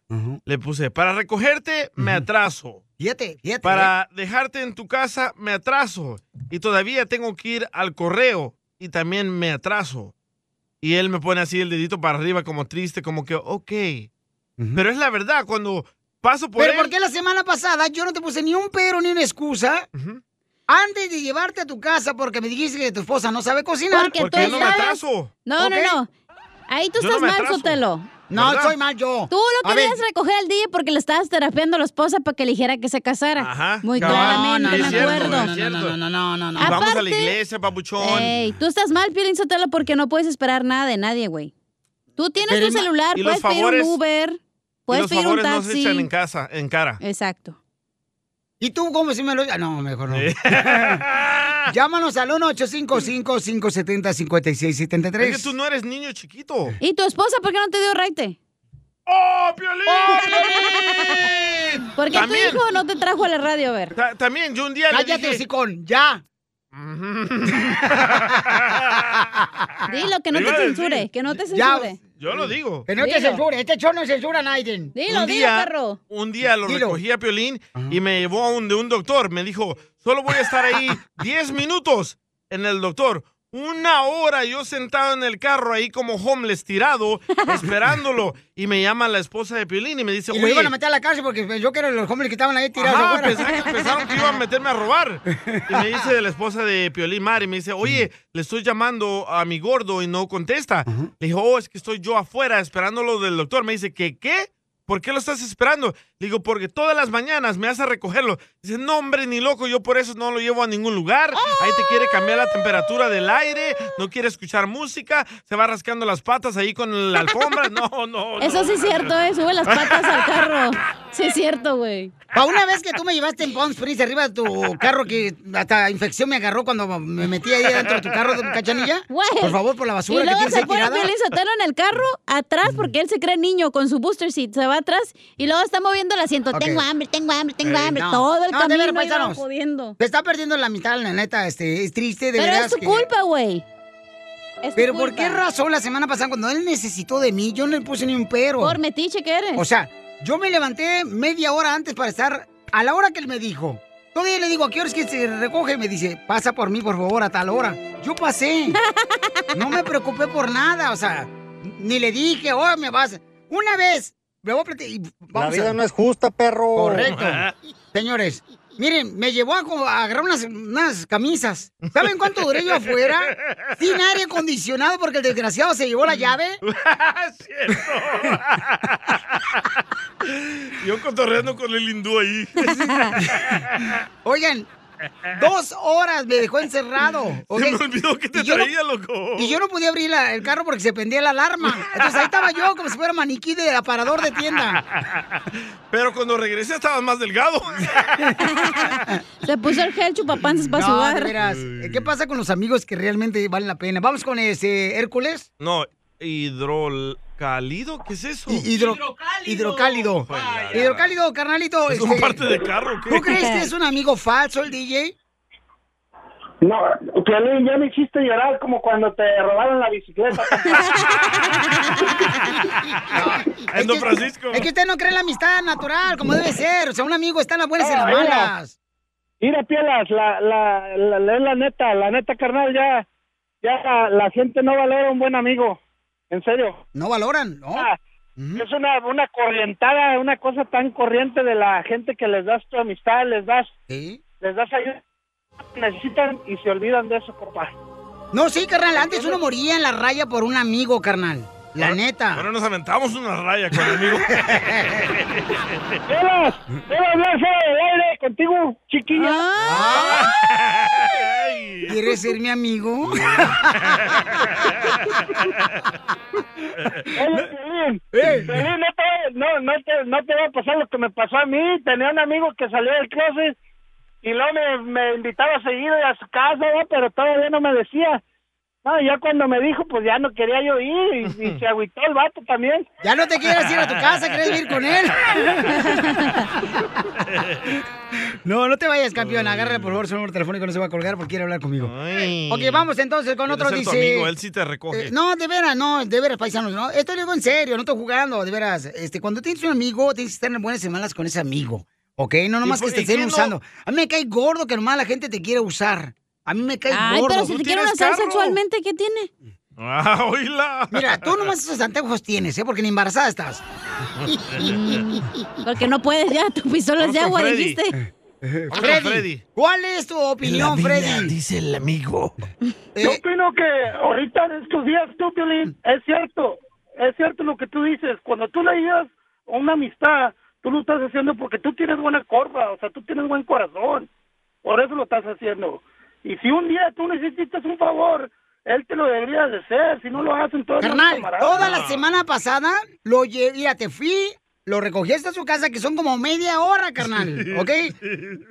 Speaker 1: Le puse, para recogerte, me atraso.
Speaker 3: Fíjate, fíjate. ¿eh?
Speaker 1: Para dejarte en tu casa, me atraso. Y todavía tengo que ir al correo y también me atraso. Y él me pone así el dedito para arriba como triste, como que, ok. Pero es la verdad, cuando paso por
Speaker 3: Pero
Speaker 1: él...
Speaker 3: ¿por qué la semana pasada yo no te puse ni un pero ni una excusa? Antes de llevarte a tu casa porque me dijiste que tu esposa no sabe cocinar.
Speaker 7: Porque tú sabes- No,
Speaker 3: ¿Ok?
Speaker 7: no, no. Ahí tú
Speaker 3: Yo
Speaker 7: estás
Speaker 3: no me
Speaker 7: mal,
Speaker 3: atraso.
Speaker 7: Sotelo.
Speaker 3: No, ¿Verdad? soy mal yo.
Speaker 7: Tú lo
Speaker 3: A ver.
Speaker 7: querías recoger al DJ porque le estabas terapiando a la esposa para que le dijera que se casara.
Speaker 1: Ajá.
Speaker 7: Muy claramente,
Speaker 1: Sí,
Speaker 7: me
Speaker 1: es cierto,
Speaker 7: acuerdo.
Speaker 3: No, no, no, no, no.
Speaker 1: Y Vamos a la iglesia, papuchón.
Speaker 7: Ey, tú estás mal, Piolín Sotelo, porque no puedes esperar nada de nadie, güey. Tú tienes
Speaker 1: Pero
Speaker 7: tu
Speaker 1: y
Speaker 7: celular,
Speaker 1: y
Speaker 7: puedes pedir
Speaker 1: favores-
Speaker 7: un Uber,
Speaker 1: Y
Speaker 7: puedes
Speaker 1: los
Speaker 7: pedir un
Speaker 1: favores no se
Speaker 7: taxi.
Speaker 1: echan en casa, en cara.
Speaker 7: Exacto.
Speaker 3: ¿Y tú cómo si me lo.? Ah, no, mejor no. Llámanos al 1-855-570-5673.
Speaker 1: Es que tú no eres niño chiquito.
Speaker 7: ¿Y tu esposa por qué no te dio raite?
Speaker 1: ¡Oh, Piolín!
Speaker 7: ¿Por qué
Speaker 1: También.
Speaker 7: tu hijo no te trajo a la radio a ver?
Speaker 1: Ta- también, yo un día le
Speaker 3: Cállate,
Speaker 1: dije...
Speaker 3: hocicón, ya.
Speaker 7: Dilo, que no
Speaker 1: Le
Speaker 7: te censure, que no te
Speaker 3: Ya,
Speaker 7: censure.
Speaker 1: Yo lo digo.
Speaker 3: Que no te
Speaker 7: Dilo.
Speaker 3: censure. Este show no censura a nadie.
Speaker 7: Dilo,
Speaker 1: un
Speaker 7: dilo,
Speaker 1: día,
Speaker 7: perro.
Speaker 1: un día lo
Speaker 3: Dilo.
Speaker 1: recogí a Piolín y me llevó a un, de un doctor. Me dijo, solo voy a estar ahí 10 minutos en el doctor. Una hora yo sentado en el carro ahí como homeless tirado, esperándolo. Y me llama la esposa de Piolín y me dice,
Speaker 3: Y lo
Speaker 1: oye,
Speaker 3: iban a meter a la cárcel porque pensó que eran los hombres que estaban ahí tirados
Speaker 1: Ajá,
Speaker 3: afuera.
Speaker 1: pensaron, que- pensaron que iban a meterme a robar. Y me dice de la esposa de Piolín Mari, me dice, oye, le estoy llamando a mi gordo y no contesta. Le dijo, oh, es que estoy yo afuera esperándolo del doctor. Me dice, ¿qué? ¿Qué? ¿Por qué lo estás esperando? Le digo, porque todas las mañanas me hace recogerlo. Dice, no, hombre, ni loco, yo por eso no lo llevo a ningún lugar. Ahí te quiere cambiar la temperatura del aire, no quiere escuchar música, se va rascando las patas ahí con la alfombra. No, no,
Speaker 7: Eso
Speaker 1: no.
Speaker 7: sí es cierto, eh. Sube las patas al carro. Sí es cierto, güey.
Speaker 3: Pa' una vez que tú me llevaste en Palm Springs arriba de tu carro que hasta infección me agarró cuando me metí ahí dentro de tu carro de cachanilla.
Speaker 7: Güey.
Speaker 3: Por favor, por la
Speaker 7: Y
Speaker 3: basura que
Speaker 7: luego
Speaker 3: tienes
Speaker 7: se
Speaker 3: ahí
Speaker 7: pone
Speaker 3: tirada.
Speaker 7: En el carro atrás porque él se cree niño con su booster seat. Se va atrás y luego está moviendo el asiento. Tengo hambre, tengo hambre, tengo
Speaker 3: Eh,
Speaker 7: hambre.
Speaker 3: no.
Speaker 7: Todo el
Speaker 3: No, de
Speaker 7: camino iba
Speaker 3: paisanos.
Speaker 7: jodiendo.
Speaker 3: Te está perdiendo la mitad, la neta, este, es triste, de
Speaker 7: Pero es tu
Speaker 3: que-
Speaker 7: culpa, güey.
Speaker 3: Pero ¿por qué razón la semana pasada cuando él necesitó de mí, yo no le puse ni un pero?
Speaker 7: Por metiche que eres.
Speaker 3: O sea, yo me levanté media hora antes para estar a la hora que él me dijo. Todavía le digo, ¿a qué hora es que se recoge? Me dice, pasa por mí, por favor, a tal hora. Yo pasé. No me preocupé por nada, o sea, ni le dije, oh, me vas. Una vez, me voy a platicar. y vamos a-
Speaker 29: es justa, perro.
Speaker 3: Correcto. Señores, miren, me llevó a agarrar unas, unas camisas. ¿Saben cuánto duré yo afuera? Sin aire acondicionado porque el desgraciado se llevó la llave.
Speaker 1: Yo cotorreando con el hindú ahí.
Speaker 3: Oigan, dos horas me dejó encerrado.
Speaker 1: Se me olvidó que te
Speaker 3: Y yo no-
Speaker 1: traía, loco.
Speaker 3: Y yo no podía abrir la- el carro porque se prendía la alarma. Entonces ahí estaba yo como si fuera maniquí de aparador de tienda.
Speaker 1: Pero cuando regresé estabas más delgado.
Speaker 7: Se puso el gel chupapanzas para
Speaker 3: No,
Speaker 7: sudar.
Speaker 3: ¿Qué pasa con los amigos que realmente valen la pena? Vamos con ese Hércules.
Speaker 1: No, hidrocálido, ¿qué es eso?
Speaker 3: Hi- hidro- Hidrocálido. Hidrocálido, carnalito.
Speaker 1: ¿Es
Speaker 3: este,
Speaker 1: un parte de carro qué?
Speaker 3: ¿Tú crees que es un amigo falso el DJ?
Speaker 29: No, Piolín, ya me hiciste llorar como cuando te robaron la bicicleta.
Speaker 3: Es que-
Speaker 1: Francisco.
Speaker 3: Es que usted no cree en la amistad natural, como debe ser. O sea, un amigo está en las buenas y en las
Speaker 29: Ah, mira.
Speaker 3: malas.
Speaker 29: Mira, Pielas, la, la, la, la, la neta, la neta, carnal, ya, ya la, la gente no valora un buen amigo. En serio.
Speaker 3: No valoran, ¿no?
Speaker 29: Ah, Es una, una corrientada, una cosa tan corriente de la gente que les das tu amistad, les das, les das ayuda, necesitan y se olvidan de eso, papá.
Speaker 3: No, sí, carnal, antes uno moría en la raya por un amigo, carnal. La neta.
Speaker 1: Ahora nos aventamos una raya con el amigo.
Speaker 29: ¡Hola, Blanca! ¡Al aire contigo, chiquilla!
Speaker 3: ¿Quieres ser mi amigo?
Speaker 29: Oye, Piolín, no, te, no, no, te, no te va a pasar lo que me pasó a mí. Tenía un amigo que salió del closet y luego me, me invitaba seguido a su casa, ¿no? pero todavía no me decía. No, ya cuando me dijo, pues ya no quería yo ir y, y se agüitó el vato también.
Speaker 3: Ya no te quieres ir a tu casa, quieres ir con él. No, no te vayas, campeón. Agarra por favor su número telefónico, no se va a colgar porque quiere hablar conmigo. Ok, vamos entonces con otro.
Speaker 1: ser tu
Speaker 3: Dice.
Speaker 1: amigo, él sí te recoge.
Speaker 3: Eh, no, de veras, no, de veras, paisanos, no. Esto lo digo en serio, no estoy jugando, de veras. Este, cuando tienes un amigo, tienes que estar en buenas semanas con ese amigo. ¿Ok? No nomás
Speaker 7: por-
Speaker 3: que te estén
Speaker 7: no?
Speaker 3: usando. A mí me cae gordo que nomás la gente te quiere usar. A mí me cae
Speaker 7: Ay,
Speaker 3: gordo.
Speaker 7: pero si te quieren usar sexualmente, ¿qué tiene?
Speaker 1: Ah, oíla.
Speaker 3: Mira, tú nomás esos anteojos tienes, ¿eh? Porque ni embarazada estás.
Speaker 7: Porque no puedes ya, tu pistola es de agua,
Speaker 3: Freddy.
Speaker 7: dijiste.
Speaker 3: Freddy, ¿cuál es tu opinión, Freddy?
Speaker 1: Dice el amigo.
Speaker 29: Yo opino que ahorita en estos días, tú, Piolín, es cierto, es cierto lo que tú dices. Cuando tú le llevas a una amistad, tú lo estás haciendo porque tú tienes buena corva, o sea, tú tienes buen corazón. Por eso lo estás haciendo. Y si un día tú necesitas un favor, él te lo debería de hacer. Si no lo hacen todos
Speaker 3: Carnal, toda la semana pasada lo llevé, mira, te fui, lo recogí hasta su casa, que son como media hora, carnal, ¿ok?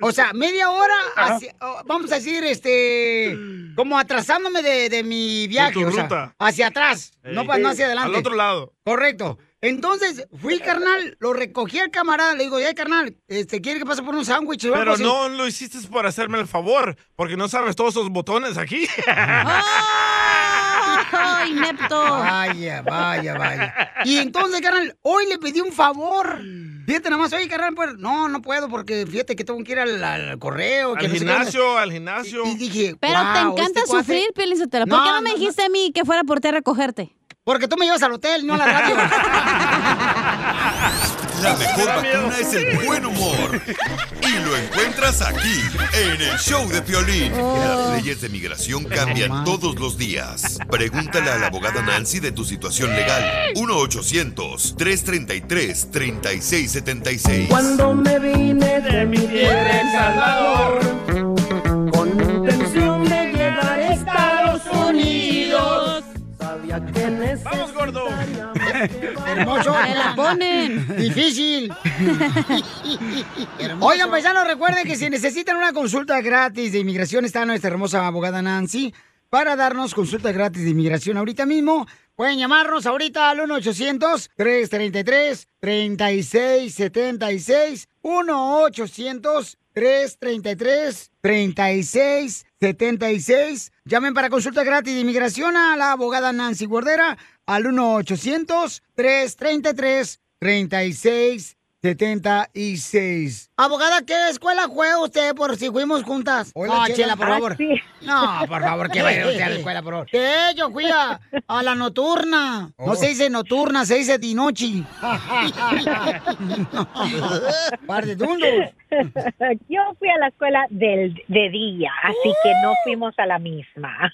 Speaker 3: O sea, media hora, hacia- vamos a decir, este, como atrasándome de, de mi viaje,
Speaker 1: tu
Speaker 3: o sea,
Speaker 1: ruta.
Speaker 3: hacia atrás, no,
Speaker 1: Ey.
Speaker 3: no hacia adelante.
Speaker 1: Al otro lado.
Speaker 3: Correcto. Entonces, fui, carnal, lo recogí al camarada, le digo, ya, carnal, este, ¿quiere que pase por un sándwich
Speaker 1: Pero
Speaker 3: así?"
Speaker 1: no lo hiciste por hacerme el favor, porque no sabes todos esos botones aquí.
Speaker 7: ¡Ay, Nepto!
Speaker 3: Vaya, vaya, vaya. Y entonces, carnal, hoy le pedí un favor. Fíjate nomás, oye, carnal, pues, no, no puedo porque fíjate que tengo que ir al, al correo. que
Speaker 1: al
Speaker 3: no sé qué.
Speaker 1: gimnasio, al gimnasio.
Speaker 3: Y dije,
Speaker 7: Pero te
Speaker 3: "Wow,
Speaker 7: encanta
Speaker 3: este cuate".
Speaker 7: sufrir, Pielizotelo. ¿Por
Speaker 3: No,
Speaker 7: qué no me
Speaker 3: no,
Speaker 7: dijiste a mí que fuera por ti a recogerte?
Speaker 3: Porque tú me llevas al hotel, no a la radio.
Speaker 12: La mejor vacuna es el buen humor. Y lo encuentras aquí, en el show de Piolín. Las leyes de migración cambian todos los días. Pregúntale a la abogada Nancy de tu situación legal. 1-800-333-3676.
Speaker 2: Cuando me vine de mi tierra El Salvador,
Speaker 3: Hermoso.
Speaker 7: Me la ponen.
Speaker 3: Difícil. Oigan, paisanos, recuerden que si necesitan una consulta gratis de inmigración, está nuestra hermosa abogada Nancy para darnos consulta gratis de inmigración ahorita mismo. Pueden llamarnos ahorita al 1-800-333-3676. 1-800-333-3676. Llamen para consulta gratis de inmigración a la abogada Nancy Guardera al 1-800-333-3676. Abogada, ¿qué escuela fue usted por si fuimos juntas?
Speaker 2: Hola,
Speaker 3: no,
Speaker 2: Chela.
Speaker 3: Chela, por
Speaker 2: Ah,
Speaker 3: favor.
Speaker 2: sí.
Speaker 3: No, por favor, que vaya usted a la escuela, por favor. ¿Qué? Yo fui a, a la nocturna. No
Speaker 2: Oh.
Speaker 3: se dice nocturna, se dice dinochi. Par de dundos.
Speaker 30: Yo fui a la escuela del, de día, así que no fuimos a la misma.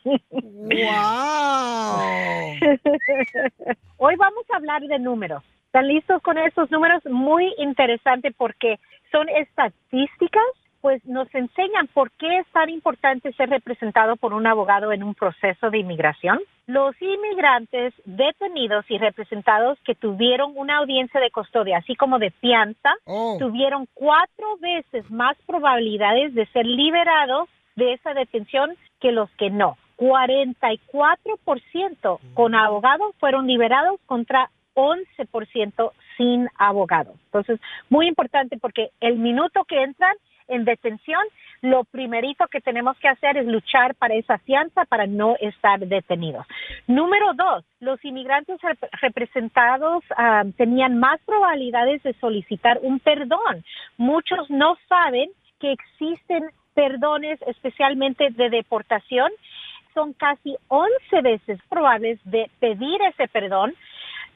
Speaker 30: Hoy vamos a hablar de números. ¿Están listos con estos números? Muy interesante porque son estadísticas, pues nos enseñan por qué es tan importante ser representado por un abogado en un proceso de inmigración. Los inmigrantes detenidos y representados que tuvieron una audiencia de custodia, así como de fianza, tuvieron cuatro veces más probabilidades de ser liberados de esa detención que los que no. 44% con abogado fueron liberados contra 11% sin abogado. Entonces, muy importante porque el minuto que entran en detención, lo primerito que tenemos que hacer es luchar para esa fianza para no estar detenidos. Número dos, los inmigrantes rep- representados ah, tenían más probabilidades de solicitar un perdón. Muchos no saben que existen perdones especialmente de deportación son casi 11 veces probables de pedir ese perdón,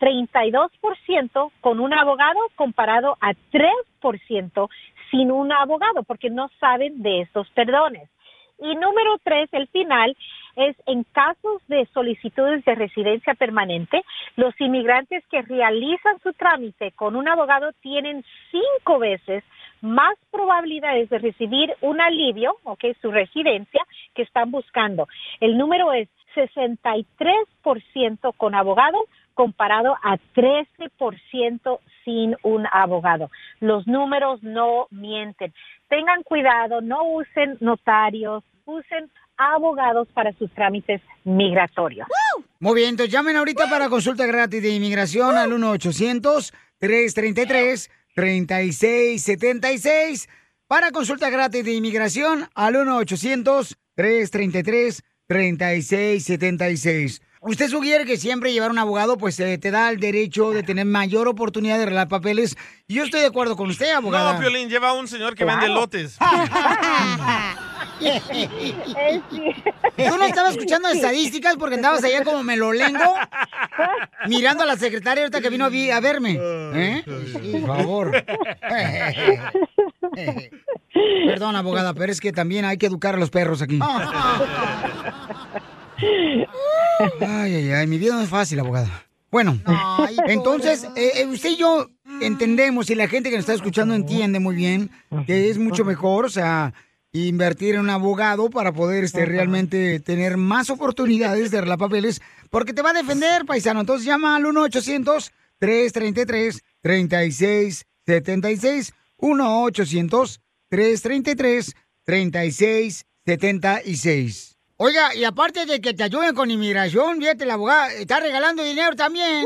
Speaker 30: 32% con un abogado comparado a 3% sin un abogado, porque no saben de esos perdones. Y número tres, el final, es en casos de solicitudes de residencia permanente, los inmigrantes que realizan su trámite con un abogado tienen cinco veces más probabilidades de recibir un alivio, ok, su residencia, que están buscando. El número es 63% con abogado comparado a 13% sin un abogado. Los números no mienten. Tengan cuidado, no usen notarios, usen abogados para sus trámites migratorios.
Speaker 3: Muy bien, entonces llamen ahorita para consulta gratis de inmigración al 1-800-333-3676. Para consulta gratis de inmigración al 1-800-333-3676. Usted sugiere que siempre llevar un abogado pues eh, te da el derecho de tener mayor oportunidad de arreglar papeles. Y yo estoy de acuerdo con usted, abogada.
Speaker 1: No, Piolín, lleva a un señor que
Speaker 3: Claro.
Speaker 1: vende lotes.
Speaker 3: ¿Tú no estabas escuchando estadísticas porque andabas allá como melolengo? Mirando a la secretaria ahorita que vino a, vi- a verme. ¿Eh? Por favor. Perdón, abogada, pero es que también hay que educar a los perros aquí. Ay, ay, ay, mi vida no es fácil, abogada. Bueno, entonces, eh, eh, usted y yo entendemos y la gente que nos está escuchando entiende muy bien que es mucho mejor, o sea, invertir en un abogado para poder este, realmente tener más oportunidades de arreglar papeles, porque te va a defender, paisano. Entonces llama al 1-800-333-3676, 1-800-333-3676. Oiga, y aparte de que te ayuden con inmigración, fíjate, la abogada está regalando dinero también.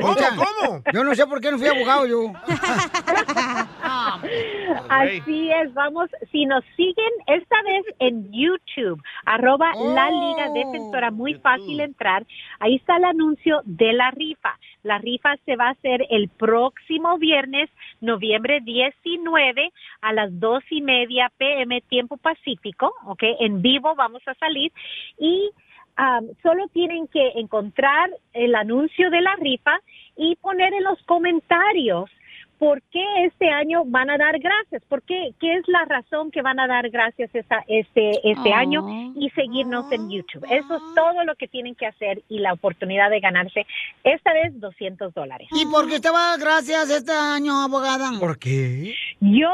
Speaker 1: ¿Cómo, cómo?
Speaker 3: Yo no sé por qué no fui abogado yo.
Speaker 30: Así es, vamos, si nos siguen esta vez en YouTube, arroba la Liga Defensora, muy fácil entrar, ahí está el anuncio de la rifa. La rifa se va a hacer el próximo viernes, noviembre 19, a las dos y media pm, tiempo pacífico, ok, en vivo vamos a salir y um, solo tienen que encontrar el anuncio de la rifa y poner en los comentarios por qué este año van a dar gracias, por qué, qué es la razón que van a dar gracias esa, este, este
Speaker 7: Oh.
Speaker 30: año y seguirnos en YouTube. Eso es todo lo que tienen que hacer y la oportunidad de ganarse esta vez 200 dólares.
Speaker 3: ¿Y por qué te va a dar gracias este año, abogada?
Speaker 1: ¿Por qué?
Speaker 30: Yo,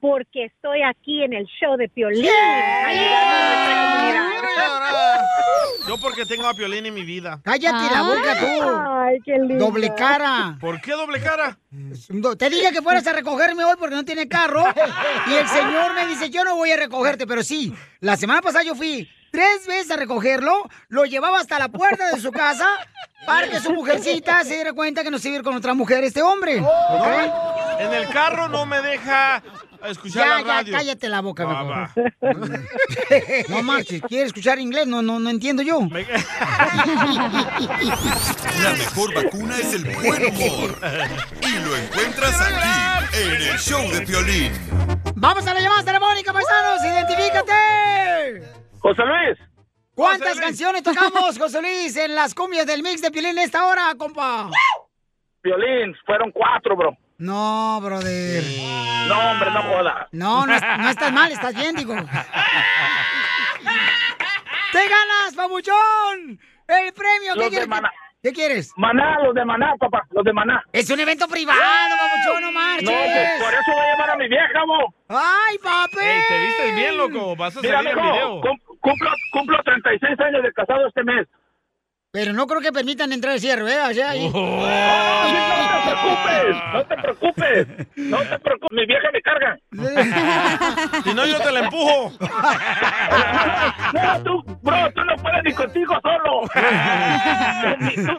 Speaker 30: porque estoy aquí en el show de Piolín. ayudando a nuestra comunidad.
Speaker 1: Yo porque tengo a Piolín en mi vida.
Speaker 3: Cállate la boca tú.
Speaker 30: Ay, qué lindo.
Speaker 3: Doble cara.
Speaker 1: ¿Por qué doble cara?
Speaker 3: Te dije que fueras a recogerme hoy porque no tiene carro. Y el señor me dice, yo no voy a recogerte, pero sí. La semana pasada yo fui tres veces a recogerlo, lo llevaba hasta la puerta de su casa para que su mujercita se diera cuenta que no se iba a ir con otra mujer este hombre. ¿ok?
Speaker 1: En el carro no me deja escuchar
Speaker 3: Ya,
Speaker 1: la
Speaker 3: ya,
Speaker 1: radio.
Speaker 3: cállate la boca,
Speaker 1: Va,
Speaker 3: mejor. No marches, ¿quieres escuchar inglés? No, no, no entiendo yo.
Speaker 12: La mejor vacuna es el buen humor. Y lo encuentras aquí, en el show de Piolín.
Speaker 3: Vamos a la llamada telefónica, paisanos, identifícate.
Speaker 25: José Luis.
Speaker 3: ¿Cuántas
Speaker 25: José Luis.
Speaker 3: canciones tocamos, José Luis, en las cumbias del mix de Piolín esta hora, compa?
Speaker 25: Violín, fueron cuatro, bro.
Speaker 3: No, brother.
Speaker 25: No, hombre, no joda.
Speaker 3: No, no, no estás mal, estás bien, digo. ¡Te ganas, papuchón! ¡El premio! ¿Qué
Speaker 25: Los de
Speaker 3: quieres?
Speaker 25: Maná.
Speaker 3: ¿Qué quieres?
Speaker 25: Maná, los de Maná, papá, los de Maná.
Speaker 3: Es un evento privado, papuchón, no marches.
Speaker 25: No, pues por eso voy a llamar a mi vieja, mo.
Speaker 3: ¡Ay, papi!
Speaker 1: Ey, te vistes bien, loco. Vas a
Speaker 25: Mira,
Speaker 1: salir en
Speaker 25: mijo,
Speaker 1: video.
Speaker 25: cum- cumplo, cumplo 36 años de casado este mes.
Speaker 3: Pero no creo que permitan entrar el cierre, ¿eh? O sea, ahí.
Speaker 25: No te preocupes, no te preocupes, no te preocupes, mi vieja me carga.
Speaker 1: Si no, yo te la empujo.
Speaker 25: No, tú, bro, tú no puedes ni contigo solo. Tú-